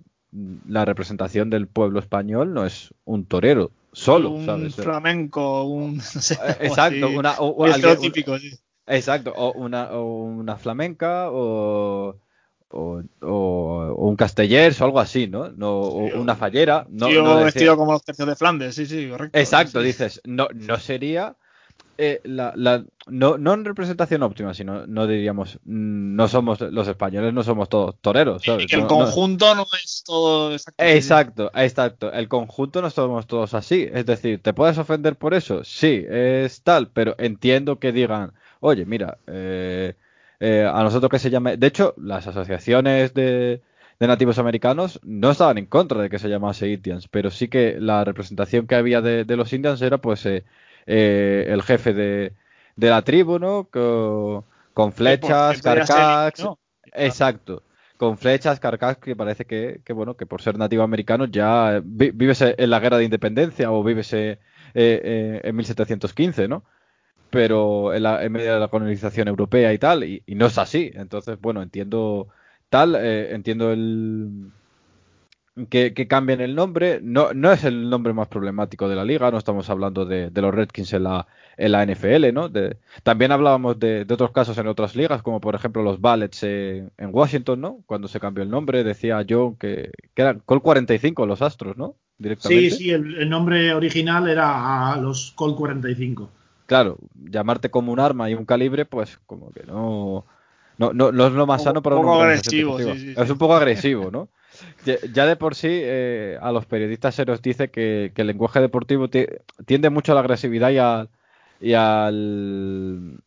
la representación del pueblo español no es un torero solo, un flamenco, un... Eh, exacto, una, o, típico, sí. Exacto, o una, una flamenca o... O, un castellers o algo así, ¿no? no o una fallera. No, no vestido como los tercios de Flandes, sí, sí, correcto. Exacto, dices, no, no sería eh, la, la, no, no en representación óptima, sino no diríamos, mm, no somos los españoles, no somos todos toreros. ¿sabes? que el conjunto no, es todo Exacto, exacto. El conjunto no somos todos así. Es decir, ¿te puedes ofender por eso? Sí, es tal, pero entiendo que digan, oye, mira, eh, eh, a nosotros que se llame. De hecho, las asociaciones de, de nativos americanos no estaban en contra de que se llamase Indians, pero sí que la representación que había de, de los Indians era pues eh, el jefe de, la tribu, ¿no? Con, flechas, carcas. Exacto. Con flechas, carcas, que parece que, bueno, que por ser nativo americano ya vives en la guerra de independencia o vives eh, eh, en 1715, ¿no? Pero en, medio de la colonización europea y tal, y, no es así. Entonces, bueno, entiendo tal, entiendo el, que, cambien el nombre. No, no es el nombre más problemático de la liga, no estamos hablando de, los Redskins en la, en la NFL, ¿no? también hablábamos de, otros casos en otras ligas, como por ejemplo los Ballets en Washington, ¿no? Cuando se cambió el nombre, decía yo que, que eran Col 45 los Astros, ¿no? Sí, sí, el, nombre original era a los Col 45. Claro, llamarte como un arma y un calibre, pues como que no... No, no, es lo más sano para un poco agresivo, Es un poco agresivo, ¿no? Ya de por sí, eh, a los periodistas se nos dice que, el lenguaje deportivo tiende mucho a la agresividad y, al y al.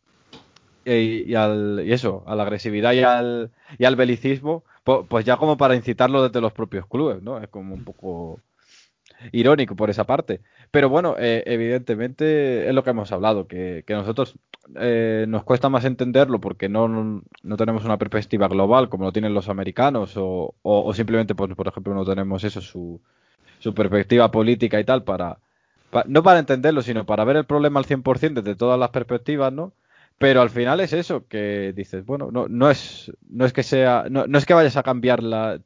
Y, al, y eso, a la agresividad y al, y al belicismo, pues, ya como para incitarlo desde los propios clubes, ¿no? Es como un poco irónico por esa parte. Pero bueno, eh, evidentemente es lo que hemos hablado, que, nosotros eh, nos cuesta más entenderlo porque no, no, tenemos una perspectiva global como lo tienen los americanos o, o, simplemente, pues, por ejemplo, no tenemos eso, su, su perspectiva política y tal para, no para entenderlo, sino para ver el problema al 100% desde todas las perspectivas, ¿no? Pero al final es eso, que dices, bueno, no, no, es, no es que sea, no, no es que vayas a cambiar la,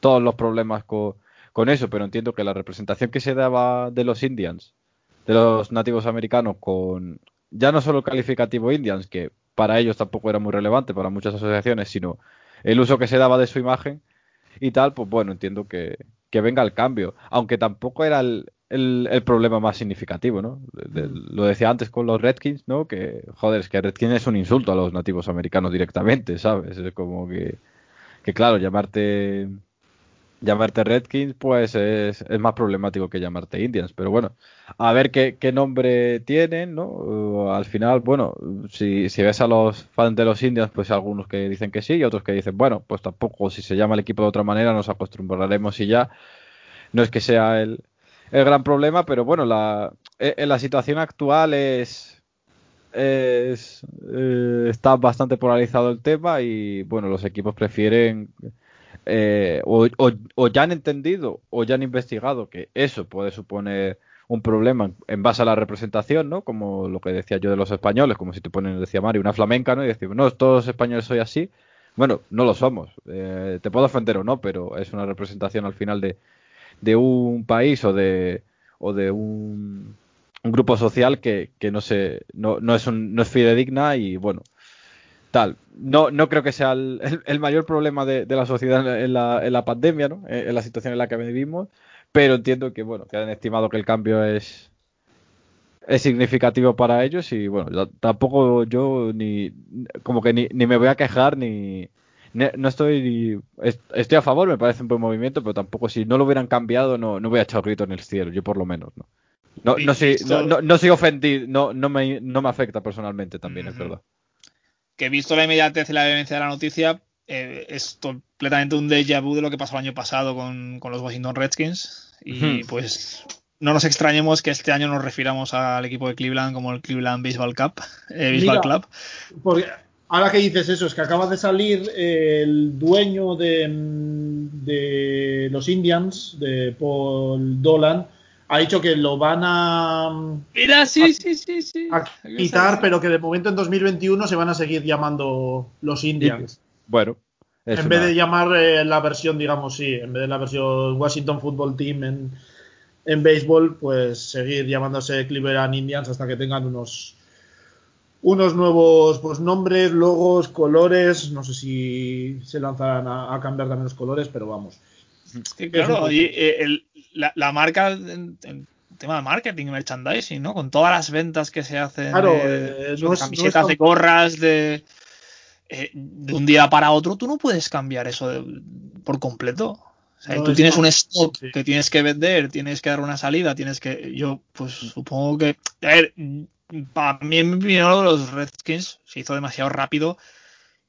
todos los problemas con, con eso, pero entiendo que la representación que se daba de los Indians, de los nativos americanos con, ya no solo el calificativo Indians, que para ellos tampoco era muy relevante, para muchas asociaciones, sino el uso que se daba de su imagen y tal, pues bueno, entiendo que, venga el cambio. Aunque tampoco era el, el, problema más significativo, ¿no? lo decía antes con los Redskins, ¿no? Que, joder, es que Redskins es un insulto a los nativos americanos directamente, ¿sabes? Es como que, que claro, llamarte llamarte Redskins, pues es, más problemático que llamarte Indians. Pero bueno, a ver qué, nombre tienen, ¿no? Al final, bueno, si, ves a los fans de los Indians, pues algunos que dicen que sí y otros que dicen, bueno, pues tampoco, si se llama el equipo de otra manera, nos acostumbraremos y ya. No es que sea el, el gran problema, pero bueno, la, eh, la situación actual es, es eh, está bastante polarizado el tema y bueno, los equipos prefieren eh, o, ya han entendido o ya han investigado que eso puede suponer un problema en base a la representación, ¿no? Como lo que decía yo de los españoles, como si te ponen, decía Mario, una flamenca, ¿no? Y decimos, no, todos los españoles soy así. Bueno, no lo somos. Eh, te puedo ofender o no, pero es una representación al final de, de un país o de, o de un, grupo social que, que no, se, no, no, es un, no es fidedigna y bueno, no, no creo que sea el, mayor problema de, la sociedad en la, en la, pandemia, ¿no? En la situación en la que vivimos, pero entiendo que, bueno, que han estimado que el cambio es, es significativo para ellos y, bueno, tampoco yo ni, como que ni, me voy a quejar ni, no estoy estoy a favor, me parece un buen movimiento, pero tampoco si no lo hubieran cambiado no, no voy a echar grito en el cielo, yo por lo menos, ¿no? No, no, soy, no, soy ofendido, no, no, me, no me afecta personalmente también, es verdad que visto la inmediatez y la evidencia de la noticia, eh, es completamente un déjà vu de lo que pasó el año pasado con, los Washington Redskins. Y pues no nos extrañemos que este año nos refiramos al equipo de Cleveland como el Cleveland Baseball Cup, eh, Baseball Club. Porque ahora que dices eso, es que acaba de salir el dueño de, de los Indians, de Paul Dolan, ha dicho que lo van a. Mira, sí, sí, sí, sí. quitar, pero que de momento en 2021 se van a seguir llamando los Indians. Bueno. En vez de llamar eh, la versión, digamos, sí, en vez de la versión Washington Football Team en, en béisbol, pues seguir llamándose Cleveland Indians hasta que tengan unos unos nuevos pues nombres, logos, colores. No sé si se lanzarán a cambiar también los colores, pero vamos claro, eh, la, marca en, tema de marketing, merchandising, ¿no? Con todas las ventas que se hacen de, camisetas, de gorras, de, eh, de un día para otro, tú no puedes cambiar eso por completo. O sea, tú tienes un stock que tienes que vender, tienes que dar una salida, tienes que. Yo, pues supongo que. A ver, para mí, en mi opinión, los Redskins se hizo demasiado rápido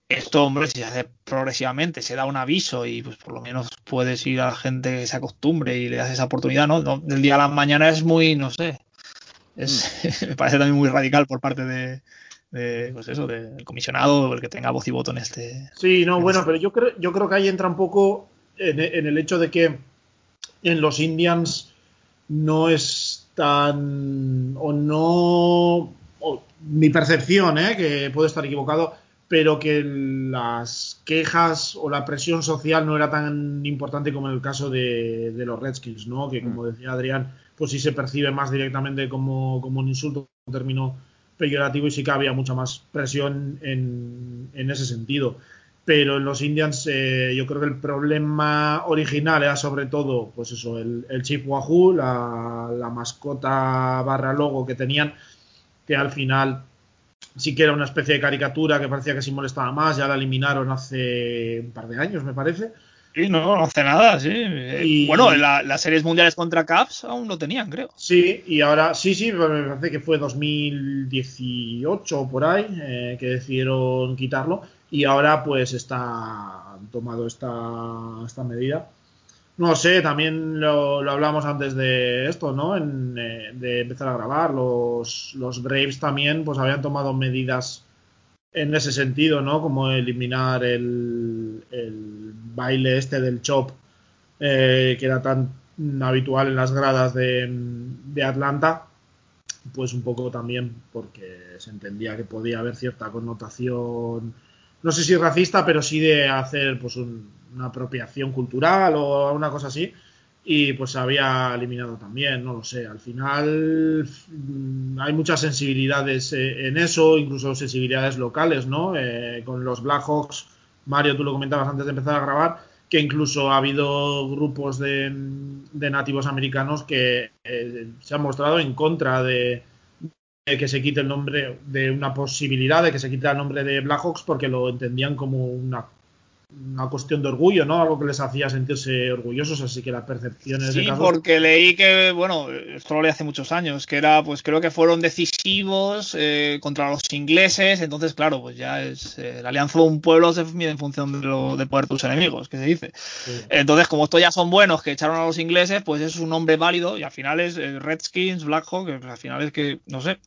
esto, hombre, si se hace progresivamente, se da un aviso y pues por lo menos puedes ir a la gente que se acostumbre y le das esa oportunidad, ¿no? Del día a la mañana es muy, no sé, es, mm. me parece también muy radical por parte de, pues eso, del comisionado, el que tenga voz y voto en este. Sí, no, bueno, este pero yo creo, yo creo que ahí entra un poco en, el hecho de que en los Indians no es tan, o no, mi percepción, ¿eh? que puedo estar equivocado, pero que las quejas o la presión social no era tan importante como en el caso de, los Redskins, ¿no? Que como mm. decía Adrián, pues sí se percibe más directamente como, un insulto, un término peyorativo y sí que había mucha más presión en, ese sentido. Pero en los Indians eh, yo creo que el problema original era sobre todo, pues eso, el, el Chief Wahoo, la, la mascota barra logo que tenían, que al final sí que era una especie de caricatura que parecía que sí molestaba más, ya la eliminaron hace un par de años, me parece. Sí, no, no hace nada, sí. Y, bueno, las series mundiales contra Caps aún lo tenían, creo. Sí, y ahora, sí, sí, me parece que fue 2018 o por ahí eh, que decidieron quitarlo y ahora pues está tomado esta, esta medida. No sé, también lo, lo hablamos antes de esto, ¿no? En, eh, de empezar a grabar. Los, los Braves también pues habían tomado medidas en ese sentido, ¿no? Como eliminar el, el baile este del chop eh, que era tan habitual en las gradas de, de, Atlanta, pues un poco también porque se entendía que podía haber cierta connotación, no sé si racista, pero sí de hacer pues un, una apropiación cultural o una cosa así y pues se había eliminado también, no lo sé. Al final mm, hay muchas sensibilidades eh, en eso, incluso sensibilidades locales, ¿no? Eh, con los Blackhawks, Mario, tú lo comentabas antes de empezar a grabar, que incluso ha habido grupos de, nativos americanos que eh, se han mostrado en contra de, que se quite el nombre de una posibilidad de que se quite el nombre de Blackhawks porque lo entendían como una una cuestión de orgullo, ¿no? Algo que les hacía sentirse orgullosos, así que la percepción es Sí, porque leí que, bueno, esto lo leí hace muchos años, que era, pues creo que fueron decisivos eh, contra los ingleses, entonces, claro, pues ya es eh, la alianza de un pueblo se mide en función de, lo, de poder tus enemigos, que se dice. Entonces, como estos ya son buenos que echaron a los ingleses, pues es un nombre válido y al final es eh, Redskins, Blackhawk, al final es que, no sé,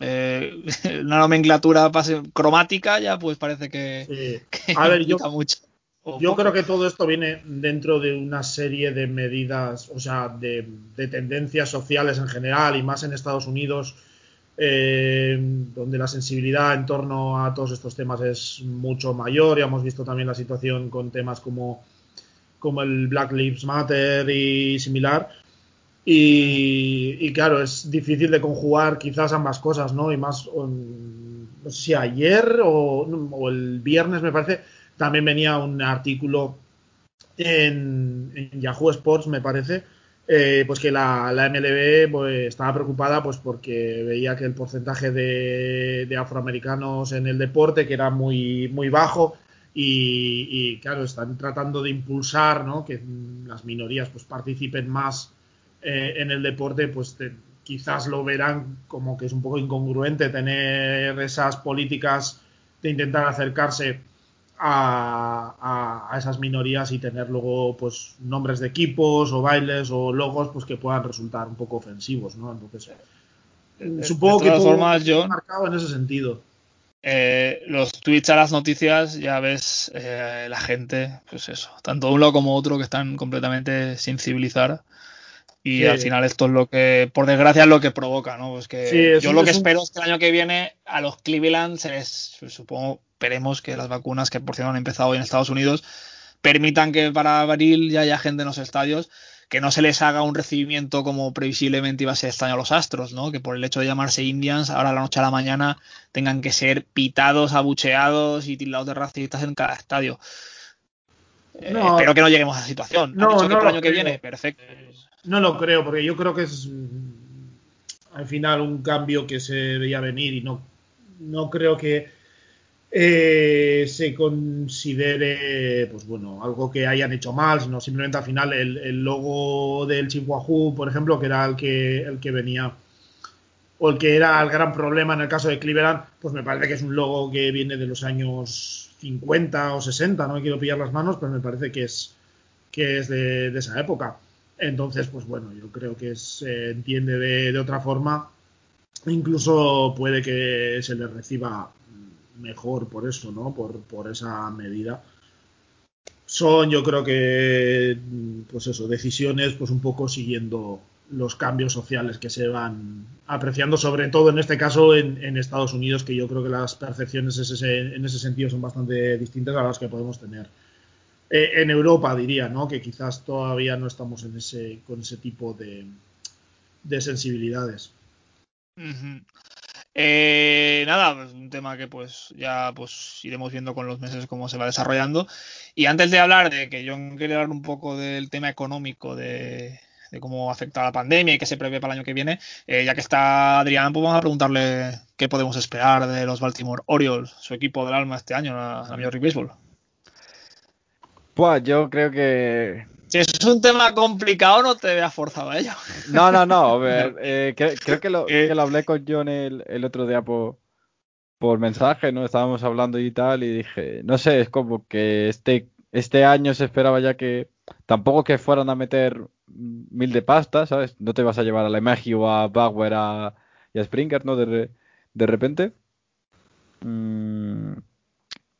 una nomenclatura cromática ya pues parece que, a ver, yo, mucho. Yo creo que todo esto viene dentro de una serie de medidas, o sea, de, tendencias sociales en general y más en Estados Unidos, eh, donde la sensibilidad en torno a todos estos temas es mucho mayor. Ya hemos visto también la situación con temas como, como el Black Lives Matter y similar. Y, claro, es difícil de conjugar quizás ambas cosas, ¿no? Y más, no sé si ayer o, el viernes me parece también venía un artículo en, Yahoo Sports, me parece, eh, pues que la, MLB pues, estaba preocupada pues porque veía que el porcentaje de, afroamericanos en el deporte que era muy, muy bajo y, claro, están tratando de impulsar ¿no? que las minorías pues participen más eh, en el deporte, pues quizás lo verán como que es un poco incongruente tener esas políticas de intentar acercarse a, esas minorías y tener luego pues nombres de equipos o bailes o logos pues que puedan resultar un poco ofensivos, ¿no? Entonces supongo que todo formas, John, marcado en ese sentido. Eh, los tweets a las noticias ya ves eh, la gente, pues eso, tanto uno como otro que están completamente sin civilizar y al final esto es lo que, por desgracia, es lo que provoca, ¿no? Pues que yo lo que espero es que el año que viene a los Cleveland se les, supongo, esperemos que las vacunas que por cierto han empezado hoy en Estados Unidos permitan que para abril ya haya gente en los estadios, que no se les haga un recibimiento como previsiblemente iba a ser este año a los Astros, ¿no? Que por el hecho de llamarse Indians, ahora a la noche a la mañana tengan que ser pitados, abucheados y tildados de racistas en cada estadio. Eh, espero que no lleguemos a esa situación. No, dicho que el año que viene, perfecto. No lo creo, porque yo creo que es al final un cambio que se veía venir y no, no creo que eh, se considere, pues bueno, algo que hayan hecho mal, sino simplemente al final el, logo del Chihuahua, por ejemplo, que era el que, el que venía o el que era el gran problema en el caso de Cleveland, pues me parece que es un logo que viene de los años 50 o 60, no me quiero pillar las manos, pero me parece que es, que es de, esa época. Entonces, pues bueno, yo creo que se entiende de, de otra forma, incluso puede que se le reciba mejor por eso, ¿no? Por, por esa medida. Son, yo creo que, pues eso, decisiones, pues un poco siguiendo los cambios sociales que se van apreciando, sobre todo en este caso en, Estados Unidos, que yo creo que las percepciones en ese sentido son bastante distintas a las que podemos tener eh, en Europa, diría, ¿no? Que quizás todavía no estamos en ese, con ese tipo de, de sensibilidades. Eh, nada, pues un tema que pues ya pues iremos viendo con los meses cómo se va desarrollando. Y antes de hablar de que yo quería hablar un poco del tema económico de, cómo afecta la pandemia y qué se prevé para el año que viene, eh, ya que está Adrián, pues vamos a preguntarle qué podemos esperar de los Baltimore Orioles, su equipo del alma este año, la, la Major League Baseball. Pues yo creo que si es un tema complicado, no te veas forzado a ello. No, no, no. A ver, eh, creo, que lo, que lo, hablé con John el, el otro día por, por mensaje, ¿no? Estábamos hablando y tal, y dije, no sé, es como que este, este año se esperaba ya que tampoco que fueran a meter mil de pasta, ¿sabes? No te vas a llevar a la Imagi o a Bauer a, y a Springer, ¿no? De, de repente. Mm,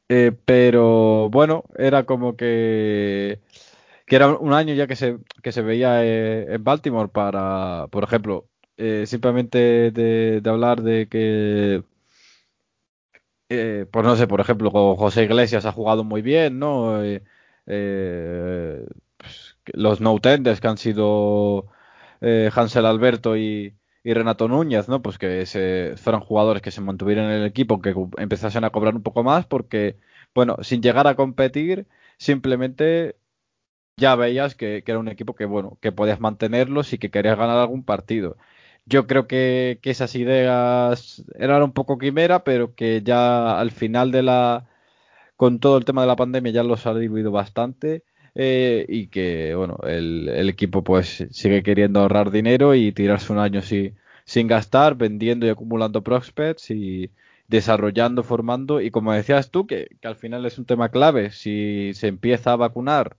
eh, pero bueno, era como que que era un año ya que se, que se veía eh, en Baltimore para, por ejemplo, eh, simplemente de, hablar de que, pues no sé, por ejemplo, José Iglesias ha jugado muy bien, ¿no? Pues, los no tenders que han sido Hansel Alberto y, y, Renato Núñez, ¿no? Pues que se, fueran jugadores que se mantuvieran en el equipo, que empezasen a cobrar un poco más, porque, bueno, sin llegar a competir, simplemente ya veías que, era un equipo que, bueno, que podías mantenerlos y que querías ganar algún partido. Yo creo que, esas ideas eran un poco quimera, pero que ya al final de la, con todo el tema de la pandemia ya los ha dividido bastante. Eh, y que bueno el, el, equipo pues sigue queriendo ahorrar dinero y tirarse un año sin, sin gastar, vendiendo y acumulando prospects y desarrollando, formando. Y como decías tú que, que al final es un tema clave si se empieza a vacunar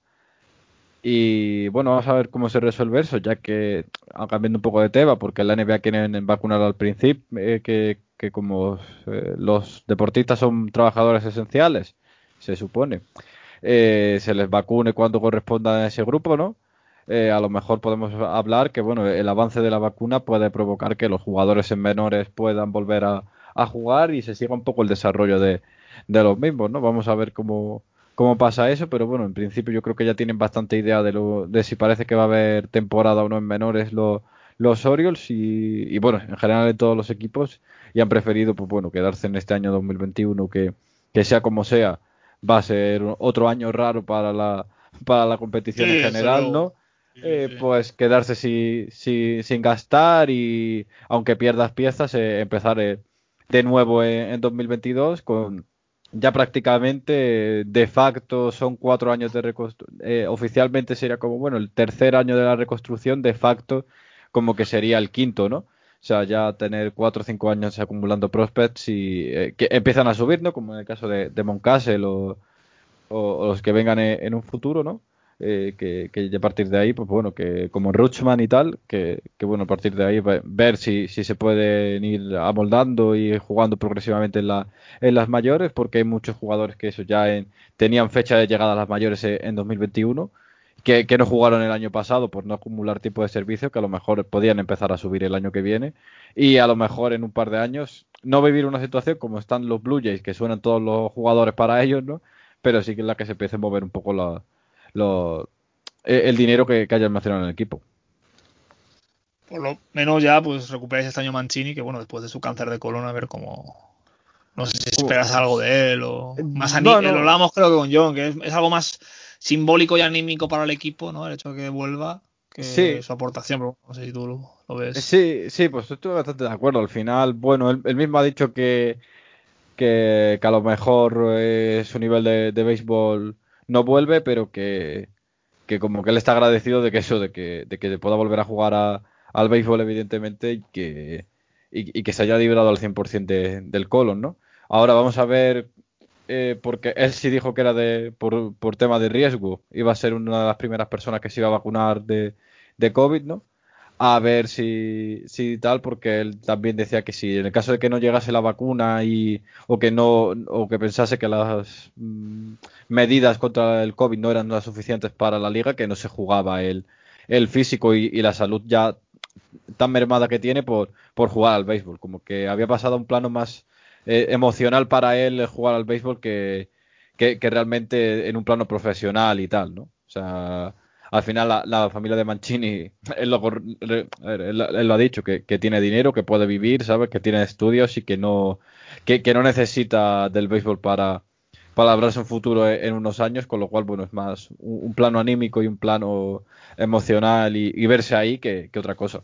y bueno, vamos a ver cómo se resuelve eso, ya que, cambiando un poco de tema, porque la NBA quieren vacunar al principio, eh, que, que, como eh, los deportistas son trabajadores esenciales, se supone, eh, se les vacune cuando corresponda a ese grupo, ¿no? a lo mejor podemos hablar que, bueno, el avance de la vacuna puede provocar que los jugadores en menores puedan volver a, a jugar y se siga un poco el desarrollo de, de los mismos, ¿no? Vamos a ver cómo cómo pasa eso, pero bueno, en principio yo creo que ya tienen bastante idea de, lo, de si parece que va a haber temporada o no en menores los Orioles y, bueno, en general en todos los equipos y han preferido, pues bueno, quedarse en este año 2021 que, que sea como sea, va a ser otro año raro para la, para la competición en general, ¿no? Eh, pues quedarse sin gastar y aunque pierdas piezas, eh, empezar eh, de nuevo en, en 2022 con ya prácticamente de facto son cuatro años de reconstrucción. Eh, oficialmente sería como, bueno, el tercer año de la reconstrucción, de facto como que sería el quinto, ¿no? O sea, ya tener cuatro o cinco años acumulando prospects y eh, que empiezan a subir, ¿no? Como en el caso de, de Moncastle o, o, los que vengan en un futuro, ¿no? Eh, que, que, a partir de ahí, pues bueno, que como Ruchman y tal, que, que bueno, a partir de ahí ver si, si se pueden ir amoldando y jugando progresivamente en, la, en las mayores, porque hay muchos jugadores que eso ya tenían fecha de llegada a las mayores en 2021. Que, que, no jugaron el año pasado por no acumular tipo de servicio, que a lo mejor podían empezar a subir el año que viene y a lo mejor en un par de años no vivir una situación como están los Blue Jays, que suenan todos los jugadores para ellos, ¿no? Pero sí que es la que se empiece a mover un poco la, eh, el dinero que, que haya almacenado en el equipo. Por lo menos ya pues recuperáis este año Mancini, que bueno, después de su cáncer de colon, a ver cómo... No sé si esperas algo de él o más anímico. Lo hablamos creo que con John, que es, algo más simbólico y anímico para el equipo, ¿no? El hecho de que vuelva, que su aportación, pero no sé si tú lo, ves. Sí, sí, pues estoy bastante de acuerdo. Al final, bueno, él, mismo ha dicho que, que, a lo mejor eh, su nivel de, de béisbol no vuelve, pero que, que como que él está agradecido de que eso, de que, de que pueda volver a jugar a, al béisbol, evidentemente, y que, y, que se haya librado al 100% de, del colon, ¿no? Ahora vamos a ver, eh, porque él sí dijo que era de por, por tema de riesgo, iba a ser una de las primeras personas que se iba a vacunar de, de COVID, ¿no? a ver si, si tal, porque él también decía que si en el caso de que no llegase la vacuna y o que no o que pensase que las mm, medidas contra el COVID no eran las suficientes para la liga, que no se jugaba el, el físico y, la salud ya tan mermada que tiene por, por jugar al béisbol, como que había pasado a un plano más eh, emocional para él jugar al béisbol que, que, que realmente en un plano profesional y tal, ¿no? O sea, al final la, familia de Mancini, él lo, ha dicho, que, tiene dinero, que puede vivir, ¿sabes? Que tiene estudios y que no, que, no necesita del béisbol para, para labrarse un futuro en unos años, con lo cual, bueno, es más un, plano anímico y un plano emocional y, verse ahí que, otra cosa.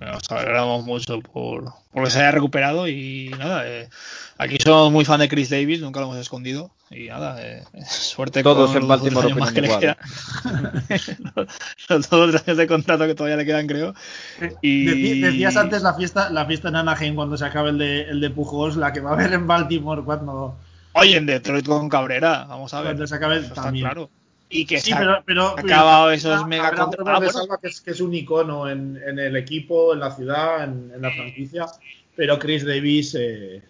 Nos alegramos mucho por, por que se haya recuperado y nada, eh, aquí somos muy fan de Chris Davis, nunca lo hemos escondido y nada, eh, suerte Todos en Baltimore más que igual. todos los años de contrato que todavía le quedan, creo. Y... Decías antes la fiesta, la fiesta en Anaheim cuando se acabe el de, el de Pujols, la que va a haber en Baltimore cuando... Oye, en Detroit con Cabrera, vamos a ver. Cuando se acabe también. claro y que sí, se pero, pero, acabado esos mega contratos. Ah, que, es, que es un icono en, en, el equipo, en la ciudad, en, en la franquicia, pero Chris Davis eh,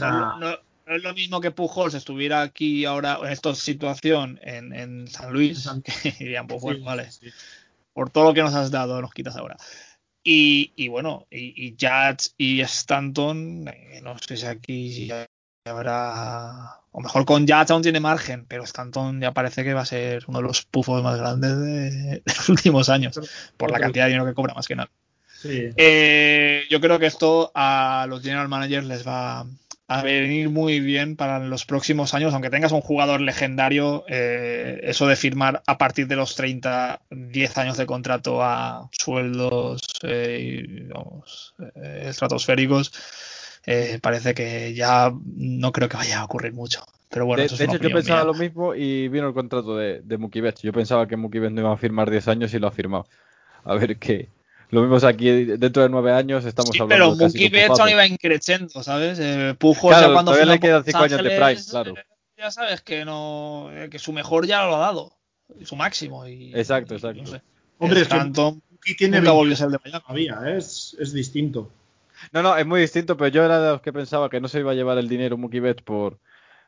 no, no, es lo mismo que Pujols estuviera aquí ahora en esta situación en, en San Luis, que dirían, pues bueno, vale, por todo lo que nos has dado, nos quitas ahora. Y, y bueno, y, y y Stanton, eh, no sé si aquí habrá o mejor con Jazz aún tiene margen, pero Stanton ya parece que va a ser uno de los pufos más grandes de, los últimos años, por la cantidad de dinero que cobra más que nada. Eh, yo creo que esto a los general managers les va, a venir muy bien para los próximos años, aunque tengas un jugador legendario, eh, eso de firmar a partir de los 30, 10 años de contrato a sueldos eh, eh, estratosféricos, eh, parece que ya no creo que vaya a ocurrir mucho. Pero bueno, de, eso es de hecho, yo pensaba mía. lo mismo y vino el contrato de, de Mookie Betts. Yo pensaba que Mookie Betts no iba a firmar 10 años y lo ha firmado. A ver qué. Lo vimos aquí dentro de 9 años. Estamos Sí, hablando pero casi Mookie Betts aún iba increciendo, ¿sabes? Eh, Claro, ya cuando todavía le quedan con cinco Los años de prime, claro. Ya sabes que no, eh, que su mejor ya lo ha dado, su máximo y Exacto, y exacto. no sé. Hombre, es que Stanton Mookie tiene nunca 20 volvió a ser el de Miami. todavía, ¿eh? es, es distinto. No, no, es muy distinto, pero yo era de los que pensaba que no se iba a llevar el dinero Mookie Betts por,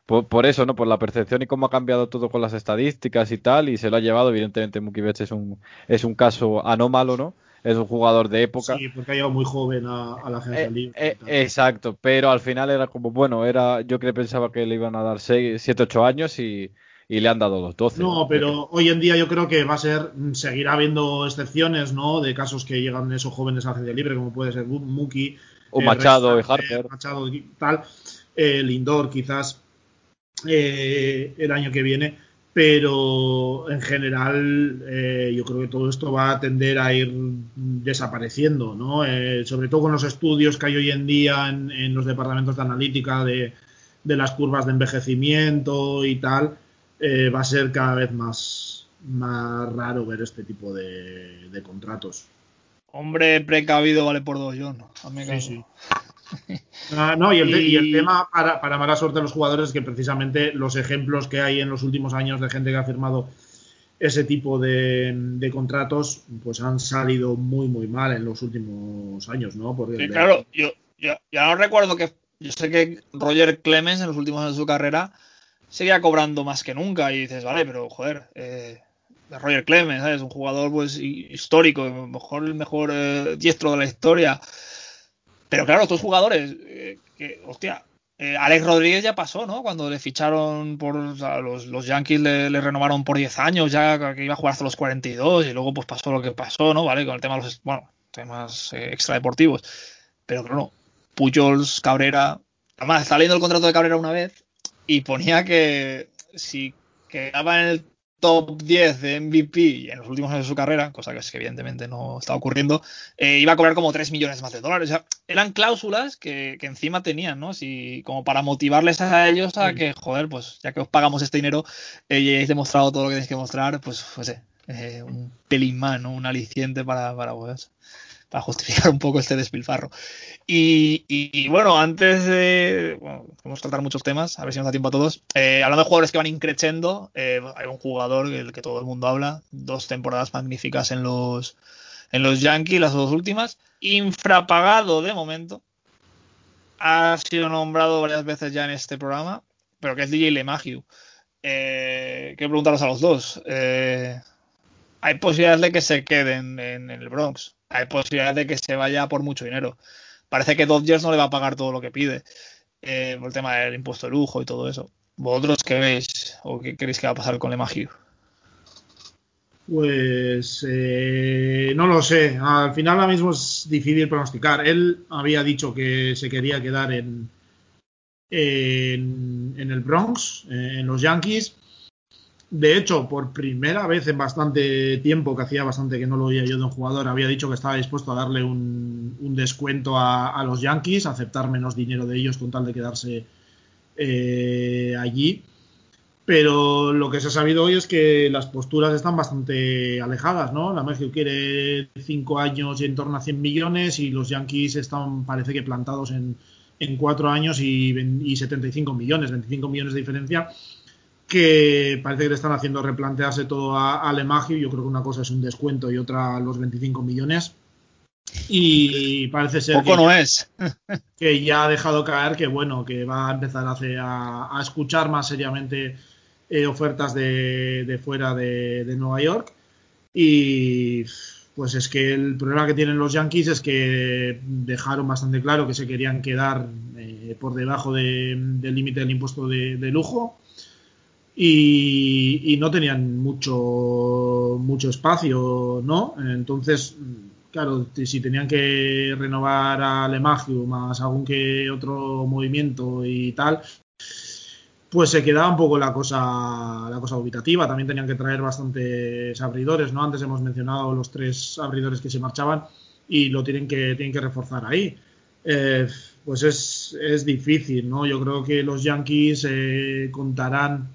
por, por eso, ¿no? Por la percepción y cómo ha cambiado todo con las estadísticas y tal, y se lo ha llevado. Evidentemente, Mookie Betts es un, es un caso anómalo, ¿no? Es un jugador de época. Sí, porque ha llegado muy joven a, a la agencia Eh, libre. eh, exacto, pero al final era como, bueno, era yo que pensaba que le iban a dar 7, 8 años y, y le han dado los 12. No, pero hoy en día yo creo que va a ser, mm, seguirá habiendo excepciones, ¿no? De casos que llegan esos jóvenes a agencia libre, como puede ser Mookie. O eh, Machado y Harper. eh, Machado y tal. eh, Lindor quizás eh, el año que viene. Pero en general eh, yo creo que todo esto va a tender a ir desapareciendo, ¿no? Eh, sobre todo con los estudios que hay hoy en día en, en los departamentos de analítica de, de las curvas de envejecimiento y tal, eh, va a ser cada vez más, más raro ver este tipo de, de contratos. Hombre precavido vale por dos, John. Sí, sí. Ah, no, y el, y el tema para, para mala suerte de los jugadores es que precisamente los ejemplos que hay en los últimos años de gente que ha firmado ese tipo de, de contratos pues han salido muy muy mal en los últimos años, ¿no? Porque Sí, claro, yo, yo, yo no recuerdo que. Yo sé que Roger Clemens en los últimos años de su carrera seguía cobrando más que nunca. Y dices, vale, pero joder, eh, Roger Clemens, ¿sabes? Un jugador pues hi- histórico, mejor el mejor eh, diestro de la historia. Pero claro, estos jugadores, eh, que, hostia, eh, Alex Rodríguez ya pasó, ¿no? Cuando le ficharon por. los, los Yankees le, renovaron por 10 años, ya que iba a jugar hasta los 42, y luego pues pasó lo que pasó, ¿no? ¿Vale? Con el tema de los. Bueno, temas eh, extradeportivos. Pero claro, Pujols, Cabrera. Además, estaba leyendo el contrato de Cabrera una vez y ponía que si quedaba en el top 10 de MVP en los últimos años de su carrera, cosa que es que evidentemente no está ocurriendo, eh, iba a cobrar como 3 millones más de dólares. O sea, eran cláusulas que, que encima tenían, ¿no? Si, como para motivarles a ellos a que, joder, pues ya que os pagamos este dinero eh, y habéis demostrado todo lo que tenéis que mostrar, pues, pues eh, eh, un pelín más, ¿no? Un aliciente para, para, pues, para justificar un poco este despilfarro. Y, bueno, antes de. Bueno, podemos tratar muchos temas, a ver si nos da tiempo a todos. Eh, hablando de jugadores que van increciendo, eh, hay un jugador del que todo el mundo habla, dos temporadas magníficas en los, en los Yankees, las dos últimas, infrapagado de momento. Ha sido nombrado varias veces ya en este programa, pero que es DJ LeMahieu. Eh, quiero preguntaros a los dos. Eh, hay posibilidades de que se quede en, en el Bronx. Hay posibilidades de que se vaya por mucho dinero. Parece que Dodgers no le va a pagar todo lo que pide eh, por el tema del impuesto de lujo y todo eso. ¿Vosotros qué veis o qué creéis que va a pasar con LeMahieu? Pues eh, no lo sé. Al final ahora mismo es difícil pronosticar. Él había dicho que se quería quedar en, en, en el Bronx, eh, en los Yankees. De hecho, por primera vez en bastante tiempo, que hacía bastante que no lo oía yo de un jugador, había dicho que estaba dispuesto a darle un, un descuento a, los Yankees, aceptar menos dinero de ellos con tal de quedarse eh, allí. Pero lo que se ha sabido hoy es que las posturas están bastante alejadas, ¿no? La México quiere 5 años y en torno a 100 millones y los Yankees están, parece que plantados en, en 4 años y, y 75 millones, 25 millones de diferencia que parece que le están haciendo replantearse todo a, a Lemagio. Yo creo que una cosa es un descuento y otra los 25 millones. Y parece ser Poco que, no es. que ya ha dejado caer que bueno, que va a empezar a, hacer, a, a escuchar más seriamente eh, ofertas de, de fuera de, de, Nueva York. Y pues es que el problema que tienen los Yankees es que dejaron bastante claro que se querían quedar eh, por debajo de, del límite del impuesto de, de lujo y, y, no tenían mucho mucho espacio, ¿no? Entonces, claro, si tenían que renovar a Lemagio más algún que otro movimiento y tal, pues se quedaba un poco la cosa, la cosa ubitativa. También tenían que traer bastantes abridores, ¿no? Antes hemos mencionado los tres abridores que se marchaban y lo tienen que, tienen que reforzar ahí. Eh, pues es, es, difícil, ¿no? Yo creo que los Yankees eh, contarán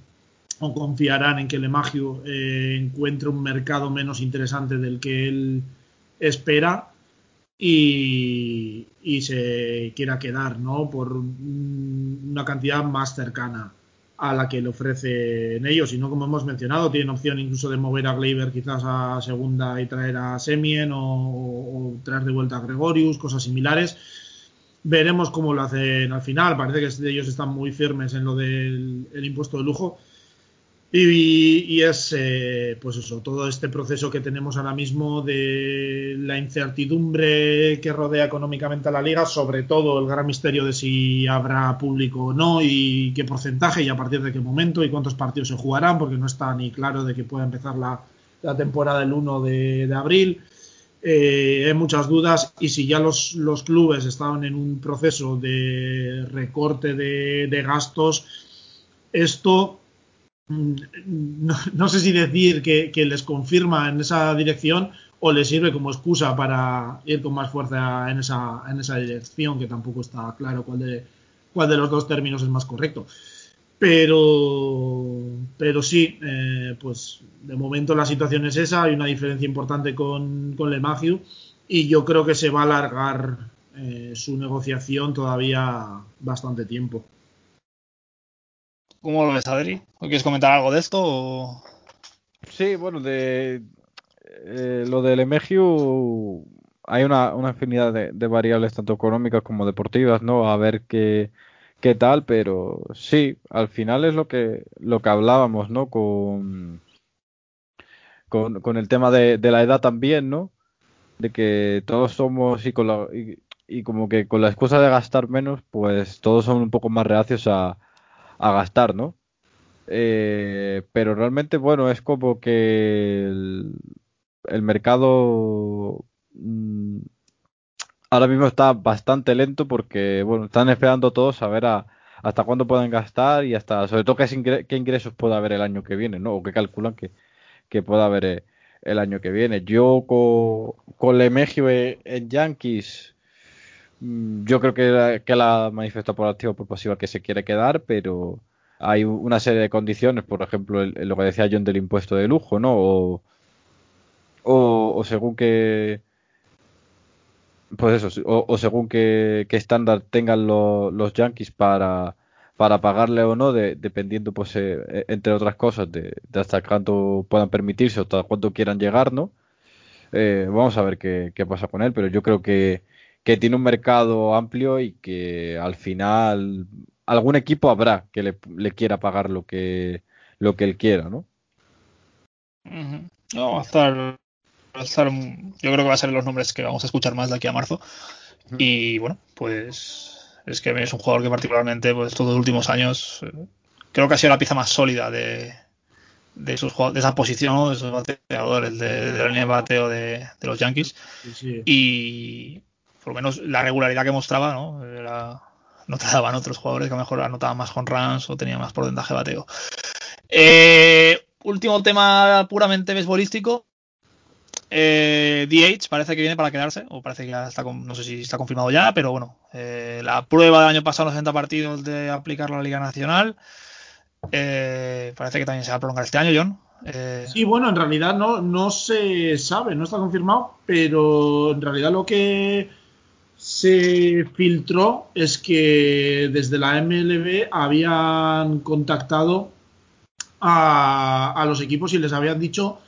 o confiarán en que Lemagio eh, encuentre un mercado menos interesante del que él espera y, se quiera quedar, ¿no? Por una cantidad más cercana a la que le ofrecen ellos. Y no, como hemos mencionado, tienen opción incluso de mover a Gleyber quizás a segunda y traer a Semien o, o, traer de vuelta a Gregorius, cosas similares. Veremos cómo lo hacen al final. Parece que ellos están muy firmes en lo del impuesto de lujo. Y, es, eh, pues eso, todo este proceso que tenemos ahora mismo de la incertidumbre que rodea económicamente a la liga, sobre todo el gran misterio de si habrá público o no y qué porcentaje y a partir de qué momento y cuántos partidos se jugarán, porque no está ni claro de que pueda empezar la, la temporada el 1 de, abril. Eh, hay muchas dudas y si ya los, los, clubes estaban en un proceso de recorte de, de gastos, esto No, sé si decir que, les confirma en esa dirección o les sirve como excusa para ir con más fuerza en esa, en esa dirección, que tampoco está claro cuál de, cuál de los dos términos es más correcto. Pero, pero sí, eh, pues de momento la situación es esa, hay una diferencia importante con, con y yo creo que se va a alargar eh, su negociación todavía bastante tiempo. ¿Cómo lo ves, Adri? ¿O quieres comentar algo de esto? Sí, bueno, de eh, lo del Emegio hay una, infinidad de, variables, tanto económicas como deportivas, ¿no? A ver qué, qué tal, pero sí, al final es lo que, lo que hablábamos, ¿no? Con, con, el tema de, la edad también, ¿no? De que todos somos y, con la, y como que con la excusa de gastar menos, pues todos son un poco más reacios a a gastar, ¿no? Eh, pero realmente, bueno, es como que el, mercado mm, ahora mismo está bastante lento porque, bueno, están esperando todos a ver hasta cuándo pueden gastar y hasta, sobre todo, qué, ingresos puede haber el año que viene, ¿no? O qué calculan que, que pueda haber eh, el año que viene. Yo con, con Lemegio en Yankees yo creo que, que la manifestado por activo o por pasiva que se quiere quedar, pero hay una serie de condiciones, por ejemplo, lo que decía John del impuesto de lujo, ¿no? O, según que. Pues eso, o, según que, estándar tengan los Yankees para, para pagarle o no, dependiendo, pues, eh, e, entre otras cosas, de, hasta cuánto puedan permitirse o hasta cuánto quieran llegar, ¿no? Eh, vamos a ver qué, qué pasa con él, pero yo creo que que tiene un mercado amplio y que al final algún equipo habrá que le, quiera pagar lo que lo que él quiera, ¿no? No, va a estar, yo creo que va a ser los nombres que vamos a escuchar más de aquí a marzo. Y bueno, pues es que es un jugador que particularmente, pues estos dos últimos años, eh, creo que ha sido la pieza más sólida de, de, sus, de esa posición, de esos bateadores, de, de la línea de bateo de, los Yankees. Y por lo menos la regularidad que mostraba, ¿no? Era, no te daban otros jugadores que a lo mejor anotaban más con runs o tenían más porcentaje de bateo. Eh, último tema puramente beisbolístico. Eh, DH parece que viene para quedarse, o parece que ya está, no sé si está confirmado ya, pero bueno, eh, la prueba del año pasado, los 60 partidos de aplicar la Liga Nacional, eh, parece que también se va a prolongar este año, John. Eh, sí, bueno, en realidad no, no se sabe, no está confirmado, pero en realidad lo que se filtró es que desde la MLB habían contactado a, los equipos y les habían dicho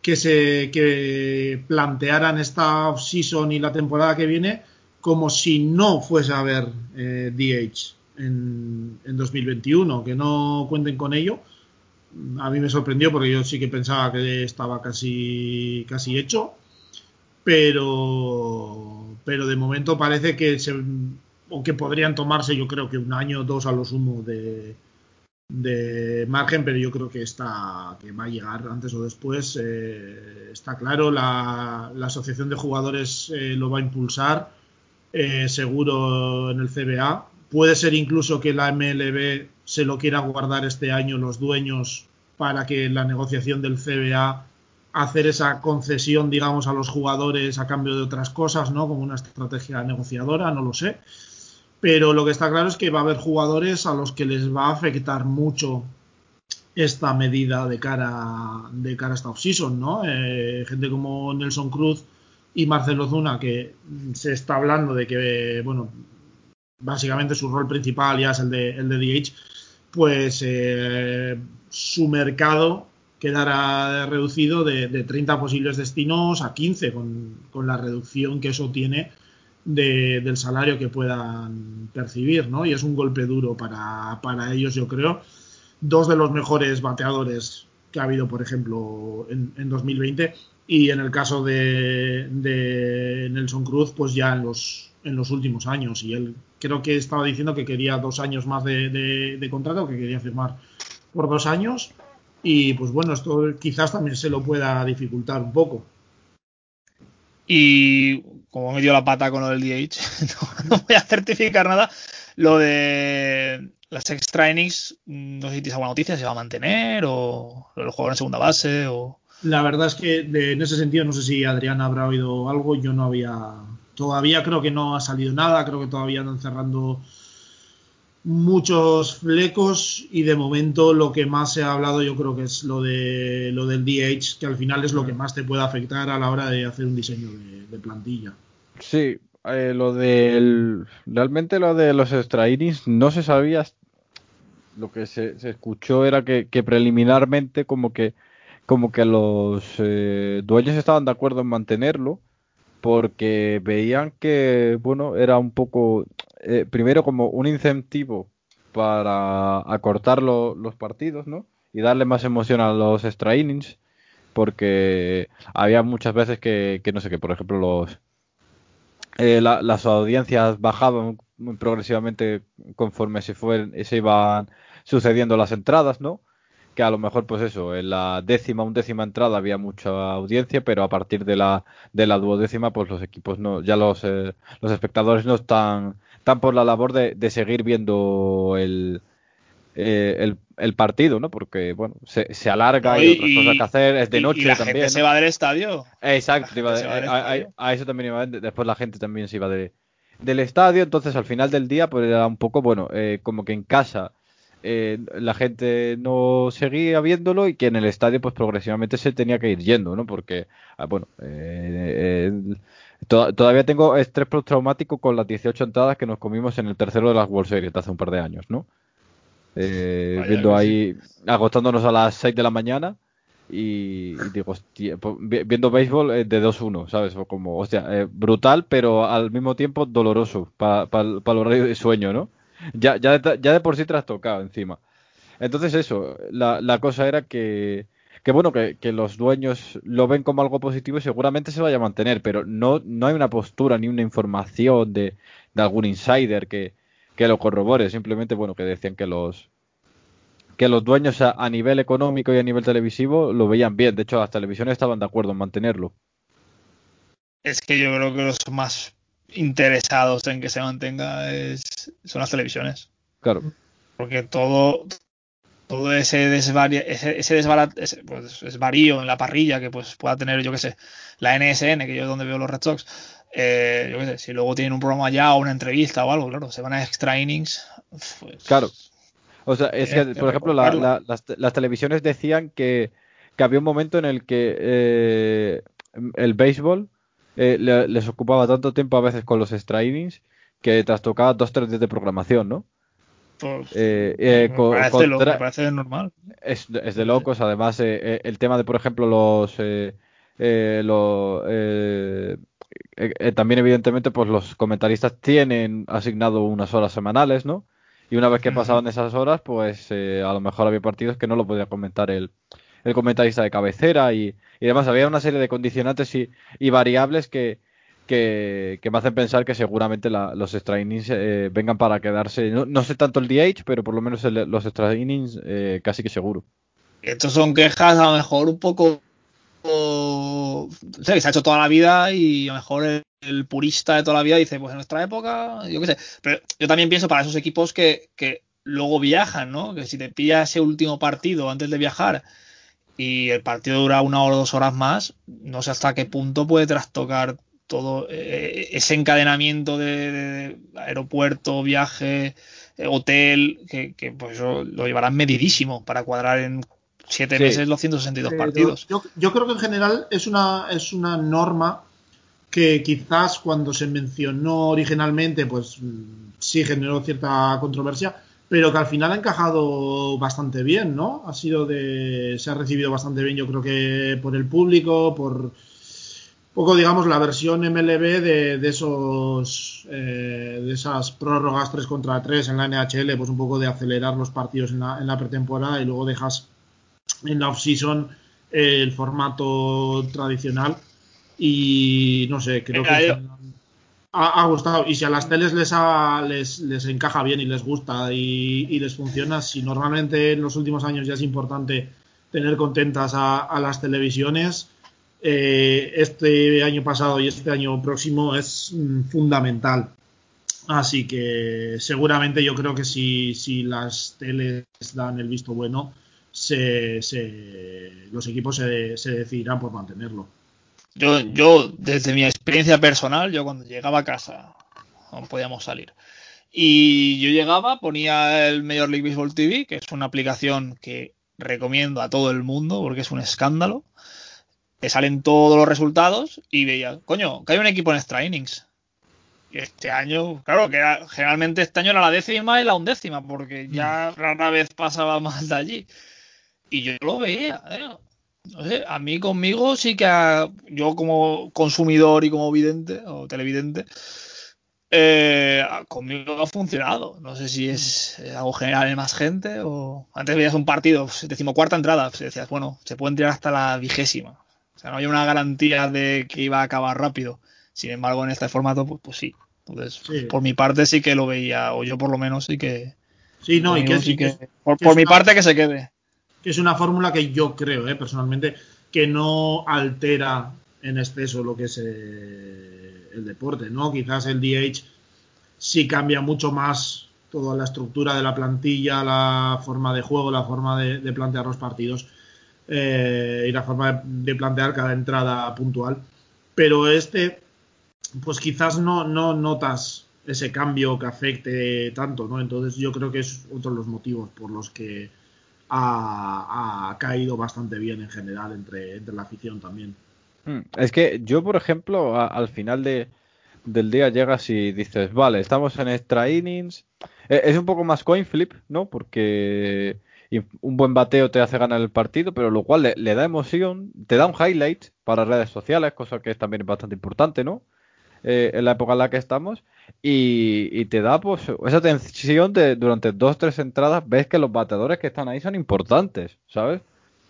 que se que plantearan esta off-season y la temporada que viene como si no fuese a haber eh, DH en, en 2021, que no cuenten con ello. A mí me sorprendió porque yo sí que pensaba que estaba casi, casi hecho, pero pero de momento parece que se, o que podrían tomarse yo creo que un año o dos a lo sumo de, de margen, pero yo creo que está que va a llegar antes o después. Eh, está claro, la, asociación de jugadores eh, lo va a impulsar, eh, seguro en el CBA. Puede ser incluso que la MLB se lo quiera guardar este año los dueños para que la negociación del CBA hacer esa concesión, digamos, a los jugadores a cambio de otras cosas, ¿no? Como una estrategia negociadora, no lo sé. Pero lo que está claro es que va a haber jugadores a los que les va a afectar mucho esta medida de cara, de cara a esta offseason, ¿no? Eh, gente como Nelson Cruz y Marcelo Zuna, que se está hablando de que, bueno, básicamente su rol principal ya es el de, el de DH, pues eh, su mercado quedará reducido de, 30 posibles destinos a 15, con, con la reducción que eso tiene del salario que puedan percibir, ¿no? Y es un golpe duro para, para, ellos, yo creo. Dos de los mejores bateadores que ha habido, por ejemplo, en, en 2020 y en el caso de, de, Nelson Cruz, pues ya en los, en los últimos años. Y él creo que estaba diciendo que quería dos años más de, de contrato, que quería firmar por dos años. Y pues bueno, esto quizás también se lo pueda dificultar un poco. Y como me dio la pata con lo del DH, no, voy a certificar nada. Lo de las extra innings, no sé si tienes alguna noticia, ¿se va a mantener? ¿O lo jugadores en segunda base? o La verdad es que en ese sentido no sé si Adrián habrá oído algo. Yo no había. Todavía creo que no ha salido nada. Creo que todavía andan cerrando muchos flecos y de momento lo que más se ha hablado yo creo que es lo de lo del DH que al final es lo que más te puede afectar a la hora de hacer un diseño de, plantilla. Sí eh, lo del realmente lo de los extra no se sabía lo que se, escuchó era que, preliminarmente como que como que los eh, dueños estaban de acuerdo en mantenerlo porque veían que bueno era un poco eh, primero como un incentivo para acortar los partidos, ¿no? Y darle más emoción a los extra innings, porque había muchas veces que, no sé, que por ejemplo los eh, las audiencias bajaban progresivamente conforme se, fue, se iban sucediendo las entradas, ¿no? que a lo mejor, pues eso, en la décima, undécima entrada había mucha audiencia, pero a partir de la, de la duodécima, pues los equipos no, ya los, eh, los espectadores no están están por la labor de, seguir viendo el, eh, el, partido, ¿no? Porque, bueno, se, se alarga, y, hay otras cosas que hacer, es de noche y la también. Gente se va del estadio. Exacto, a, eso también iba, después la gente también se iba de, del estadio, entonces al final del día, pues era un poco, bueno, eh, como que en casa eh, la gente no seguía viéndolo y que en el estadio, pues progresivamente se tenía que ir yendo, ¿no? Porque, ah, bueno, todavía tengo estrés postraumático con las 18 entradas que nos comimos en el tercero de las World Series hace un par de años, ¿no? Eh, viendo ahí, agotándonos a las 6 de la mañana y, digo, pues, viendo béisbol eh, de 2-1, ¿sabes? como, hostia, eh, brutal, pero al mismo tiempo doloroso para el horario de sueño, ¿no? Ya, ya, de, ya de por sí trastocado encima. Entonces eso, la, la cosa era que que bueno, que, los dueños lo ven como algo positivo y seguramente se vaya a mantener, pero no, no hay una postura ni una información de, algún insider que, lo corrobore, simplemente bueno, que decían que los que los dueños a, nivel económico y a nivel televisivo lo veían bien, de hecho las televisiones estaban de acuerdo en mantenerlo. Es que yo creo que los más interesados en que se mantenga es, son las televisiones. Claro. Porque todo, todo ese desvarío, ese, ese, pues, desvarío en la parrilla que pues pueda tener, yo que sé, la NSN, que yo es donde veo los Red Sox, eh, yo qué sé, si luego tienen un programa ya o una entrevista o algo, claro, se van a extra innings. Pues, claro. O sea, es que, por ejemplo, las, televisiones decían que, que, había un momento en el que eh, el béisbol eh, les ocupaba tanto tiempo a veces con los extra innings que trastocaba dos tres días de programación, ¿no? Pues, eh, eh, me, parece normal. Es, de locos. Además, eh, el tema de, por ejemplo, los. también, evidentemente, pues los comentaristas tienen asignado unas horas semanales, ¿no? Y una vez que pasaban esas horas, pues a lo mejor había partidos que no lo podía comentar el, el comentarista de cabecera y, y demás. Había una serie de condicionantes y, y variables que, que, me hacen pensar que seguramente los extra innings eh, vengan para quedarse. No, sé tanto el DH, pero por lo menos los extra innings eh, casi que seguro. Estos son quejas a lo mejor un poco o, que se ha hecho toda la vida y a lo mejor el, purista de toda la vida dice, pues en nuestra época, yo qué sé. Pero yo también pienso para esos equipos que, que luego viajan, ¿no? Que si te pilla ese último partido antes de viajar y el partido dura una o dos horas más, no sé hasta qué punto puede trastocar todo eh, ese encadenamiento de, aeropuerto, viaje, eh, hotel, que, que pues lo llevarán medidísimo para cuadrar en siete meses los 162 partidos. Yo, yo, creo que en general es una, es una norma que quizás cuando se mencionó originalmente, pues sí generó cierta controversia, pero que al final ha encajado bastante bien, ¿no? Ha sido de. se ha recibido bastante bien, yo creo que por el público, por poco, digamos, la versión MLB de, de esos eh, de esas prórrogas 3 contra 3 en la NHL, pues un poco de acelerar los partidos en la, en la pretemporada y luego dejas en la off-season el formato tradicional y no sé, creo que ha, gustado. Y si a las teles les, les, les, encaja bien y les gusta y, les funciona, si normalmente en los últimos años ya es importante tener contentas a, las televisiones, eh, este año pasado y este año próximo es mm, fundamental. Así que seguramente yo creo que si, las teles dan el visto bueno, se, los equipos se, se decidirán por mantenerlo. Yo, yo, desde mi experiencia personal, yo cuando llegaba a casa, no podíamos salir. Y yo llegaba, ponía el Major League Baseball TV, que es una aplicación que recomiendo a todo el mundo porque es un escándalo. Te salen todos los resultados y veía, coño, que hay un equipo en extra innings. Y este año, claro, que generalmente este año era la décima y la undécima, porque ya mm. rara vez pasaba más de allí. Y yo lo veía, ¿eh? no sé, a mí conmigo sí que yo como consumidor y como vidente o televidente, eh, conmigo ha funcionado. No sé si es algo general en más gente o antes veías un partido, decimocuarta entrada, pues decías, bueno, se pueden tirar hasta la vigésima. Sea, no hay una garantía de que iba a acabar rápido. Sin embargo, en este formato, pues, pues sí. Entonces, por mi parte sí que lo veía, o yo por lo menos sí que... Sí, no, y que, sí que, por mi parte que se quede que es una fórmula que yo creo, eh, personalmente, que no altera en exceso lo que es eh, el deporte, ¿no? Quizás el DH sí cambia mucho más toda la estructura de la plantilla, la forma de juego, la forma de, plantear los partidos eh, y la forma de, plantear cada entrada puntual. Pero este, pues quizás no, no notas ese cambio que afecte tanto, ¿no? Entonces yo creo que es otro de los motivos por los que ha, caído bastante bien en general entre, entre la afición también. Hmm. Es que yo, por ejemplo, al final de, del día llegas y dices, vale, estamos en extra innings. E, es un poco más coin flip, ¿no? Porque un buen bateo te hace ganar el partido, pero lo cual le, da emoción, te da un highlight para redes sociales, cosa que es también bastante importante, ¿no? Eh, en la época en la que estamos y, te da pues esa tensión de durante dos tres entradas ves que los bateadores que están ahí son importantes, ¿sabes?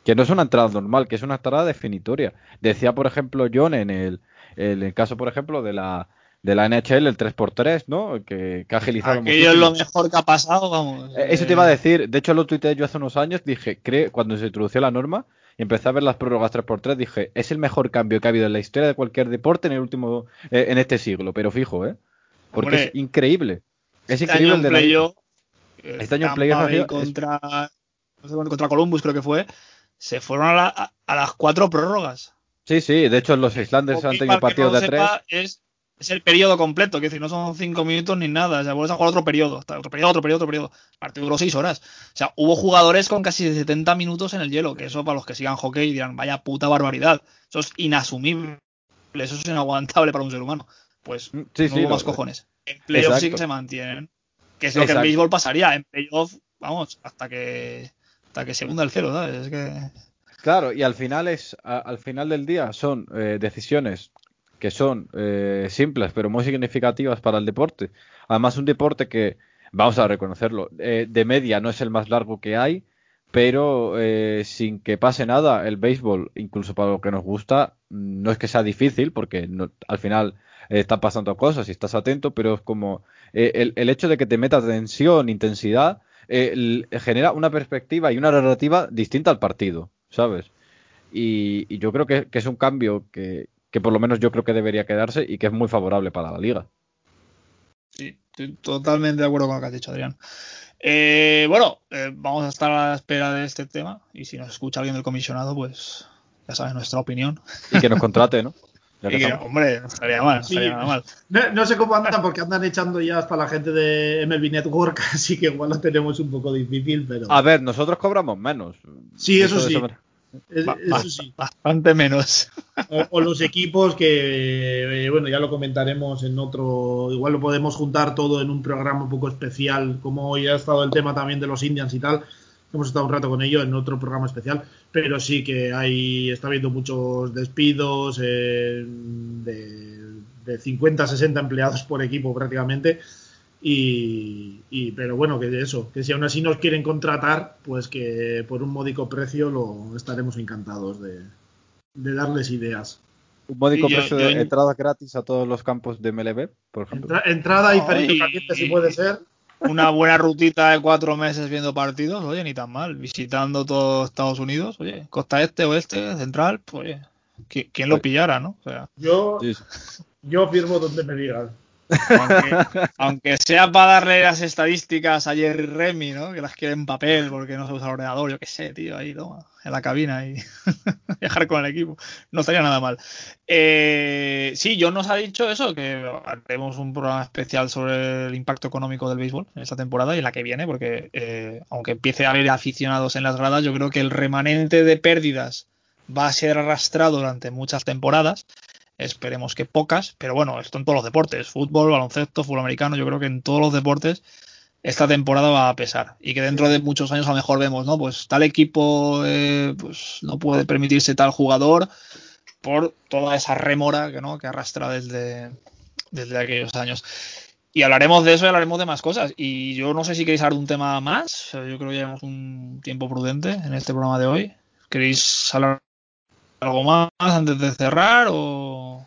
Que no es una entrada normal, que es una entrada definitoria. Decía, por ejemplo, John en el, en el caso, por ejemplo, de la de la NHL, el 3x3, ¿no? Que, que ha agilizado Aquello es lo mejor que ha pasado, vamos. Eh, eso te iba a decir. De hecho, lo tuiteé yo hace unos años. Dije, cuando se introdució la norma, y empecé a ver las prórrogas 3x3, dije, es el mejor cambio que ha habido en la historia de cualquier deporte en el último, eh, en este siglo. Pero fijo, ¿eh? Porque es increíble. Es este increíble año el de Este año en playoff contra, contra Columbus creo que fue, se fueron a, las cuatro prórrogas. Sí, sí, de hecho los islandeses han tenido partidos de tres. Es, es, el periodo completo, que decir, no son cinco minutos ni nada, o sea, vuelves a jugar otro periodo, otro periodo, otro periodo, otro periodo. El partido duró seis horas. O sea, hubo jugadores con casi 70 minutos en el hielo, que eso para los que sigan hockey dirán, vaya puta barbaridad. Eso es inasumible, eso es inaguantable para un ser humano pues mm, sí, no más cojones. En playoff sí que se mantienen. Que es lo que en béisbol pasaría. En playoff, vamos, hasta que hasta que se hunda el cero, ¿sabes? Es que... Claro, y al final es al final del día son eh, decisiones que son eh, simples pero muy significativas para el deporte. Además, un deporte que, vamos a reconocerlo, eh, de media no es el más largo que hay, pero sin que pase nada, el béisbol, incluso para lo que nos gusta, no es que sea difícil, porque al final están pasando cosas y estás atento, pero es como el, el, hecho de que te metas tensión, intensidad, genera una perspectiva y una narrativa distinta al partido, ¿sabes? Y, yo creo que, es un cambio que, por lo menos yo creo que debería quedarse y que es muy favorable para la liga. Sí, estoy totalmente de acuerdo con lo que has dicho, Adrián. Eh, bueno, eh, vamos a estar a la espera de este tema y si nos escucha alguien del comisionado, pues ya sabes nuestra opinión. Y que nos contrate, ¿no? hombre, no estaría mal. No, mal. No, sé cómo andan porque andan echando ya hasta la gente de MLB Network, así que igual lo tenemos un poco difícil, pero... A ver, nosotros cobramos menos. Sí, eso, sí. Eso sí. Bastante menos. O, los equipos que, eh, bueno, ya lo comentaremos en otro, igual lo podemos juntar todo en un programa un poco especial, como hoy ha estado el tema también de los Indians y tal, hemos estado un rato con ello en otro programa especial, pero sí que hay, está habiendo muchos despidos eh, de, de 50, 60 empleados por equipo prácticamente. Y, pero bueno, que eso, que si aún así nos quieren contratar, pues que por un módico precio lo estaremos encantados de, darles ideas. Un módico precio de entrada gratis a todos los campos de MLB, por ejemplo. entrada y caliente si puede ser una buena rutita de cuatro meses viendo partidos, oye, ni tan mal. Visitando todo Estados Unidos, oye, costa este, oeste, central, pues oye, ¿quién lo pillara, no? O sea, yo, yo firmo donde me digan. Aunque, sea para darle las estadísticas a Jerry Remy, ¿no? Que las quiere en papel porque no se usa el ordenador, yo qué sé, tío, ahí, toma, en la cabina y viajar con el equipo. No estaría nada mal. Eh, sí, John nos ha dicho eso, que haremos un programa especial sobre el impacto económico del béisbol en esta temporada y en la que viene, porque eh, aunque empiece a haber aficionados en las gradas, yo creo que el remanente de pérdidas va a ser arrastrado durante muchas temporadas Esperemos que pocas, pero bueno, esto en todos los deportes, fútbol, baloncesto, fútbol americano, yo creo que en todos los deportes esta temporada va a pesar y que dentro de muchos años a lo mejor vemos, ¿no? Pues tal equipo eh, pues no puede permitirse tal jugador por toda esa remora que, ¿no? que arrastra desde, desde aquellos años. Y hablaremos de eso y hablaremos de más cosas. Y yo no sé si queréis hablar de un tema más. Yo creo que llevamos un tiempo prudente en este programa de hoy. ¿Queréis hablar ¿Algo más antes de cerrar o...?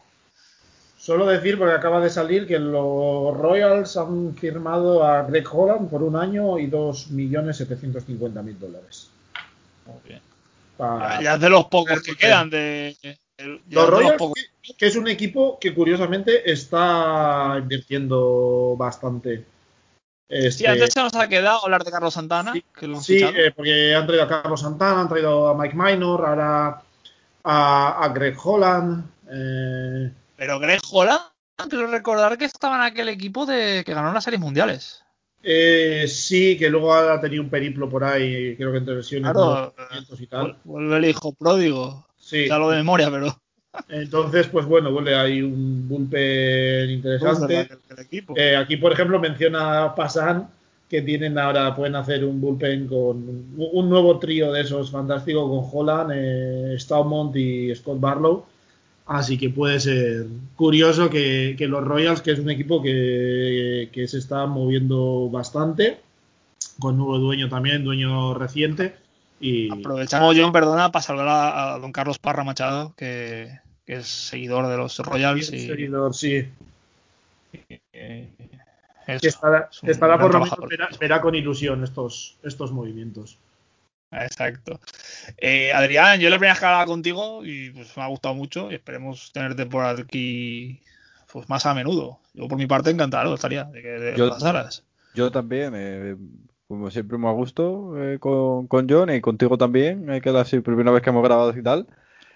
Solo decir, porque acaba de salir, que los Royals han firmado a Greg Holland por un año y 2.750.000 dólares. Muy bien. Ya es de los pocos que quedan de... Los Royals, que, es un equipo que curiosamente está invirtiendo bastante. Este... Sí, antes se nos ha quedado hablar de Carlos Santana. Sí, eh, porque han traído a Carlos Santana, han traído a Mike Minor, ahora a, Greg Holland. Eh, Pero Greg Holland, quiero recordar que estaba en aquel equipo de que ganó las series mundiales. Eh, sí, que luego ha tenido un periplo por ahí, creo que entre versiones y tal. Vuelve el hijo pródigo. Sí. Ya lo de memoria, pero. Entonces, pues bueno, vuelve ahí un bullpen interesante. Eh, aquí, por ejemplo, menciona Pasan que tienen ahora, pueden hacer un bullpen con un nuevo trío de esos fantásticos con Holland, eh, y Scott Barlow. Así que puede ser curioso que, los Royals, que es un equipo que, se está moviendo bastante, con nuevo dueño también, dueño reciente. Y... Aprovechamos, John, perdona, para saludar a, don Carlos Parra Machado, que, es seguidor de los Royals. y... Seguidor, sí que estará, por lo menos verá, con ilusión estos, estos movimientos. Exacto. Eh, Adrián, yo la primera vez que hablaba contigo y pues me ha gustado mucho y esperemos tenerte por aquí pues más a menudo. Yo por mi parte encantado estaría de que yo, pasaras. Yo también, eh, como siempre me ha gusto eh, con, con, John y contigo también, que es la primera vez que hemos grabado y tal.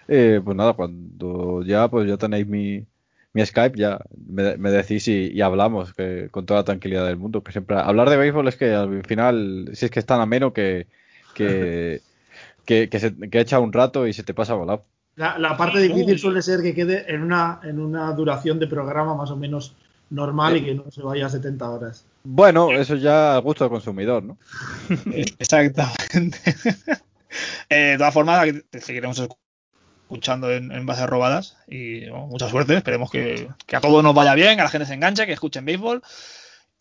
pues nada, cuando ya pues ya tenéis mi, mi Skype ya me, decís y, hablamos que, con toda la tranquilidad del mundo. Que siempre hablar de béisbol es que al final, si es que es tan ameno que, que, que, se, que echa un rato y se te pasa volado. La, la parte difícil suele ser que quede en una, en una duración de programa más o menos normal y que no se vaya a 70 horas. Bueno, eso ya al gusto del consumidor, ¿no? Exactamente. Eh, de todas formas, seguiremos escuchando en, bases robadas. Y mucha suerte, esperemos que, a todos nos vaya bien, que la gente se enganche, que escuchen béisbol.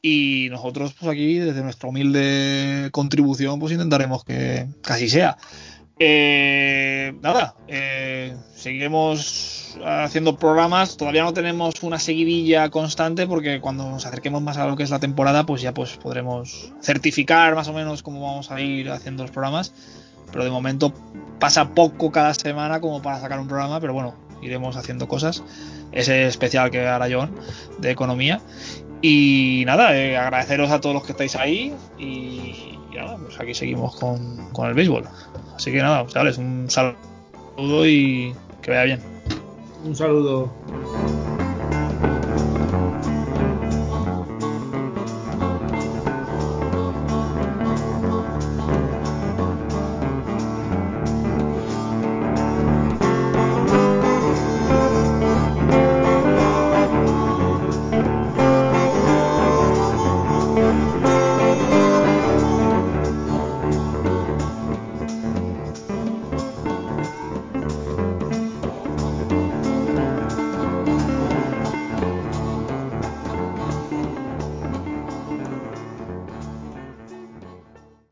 Y nosotros, pues aquí, desde nuestra humilde contribución, pues intentaremos que casi sea. Eh, nada, eh, seguiremos haciendo programas. Todavía no tenemos una seguidilla constante porque cuando nos acerquemos más a lo que es la temporada, pues ya pues podremos certificar más o menos cómo vamos a ir haciendo los programas. Pero de momento pasa poco cada semana como para sacar un programa, pero bueno, iremos haciendo cosas. Ese especial que hará John de economía. Y nada, eh, agradeceros a todos los que estáis ahí y, nada, pues aquí seguimos con, con el béisbol. Así que nada, chavales, un saludo y que vaya bien. Un saludo.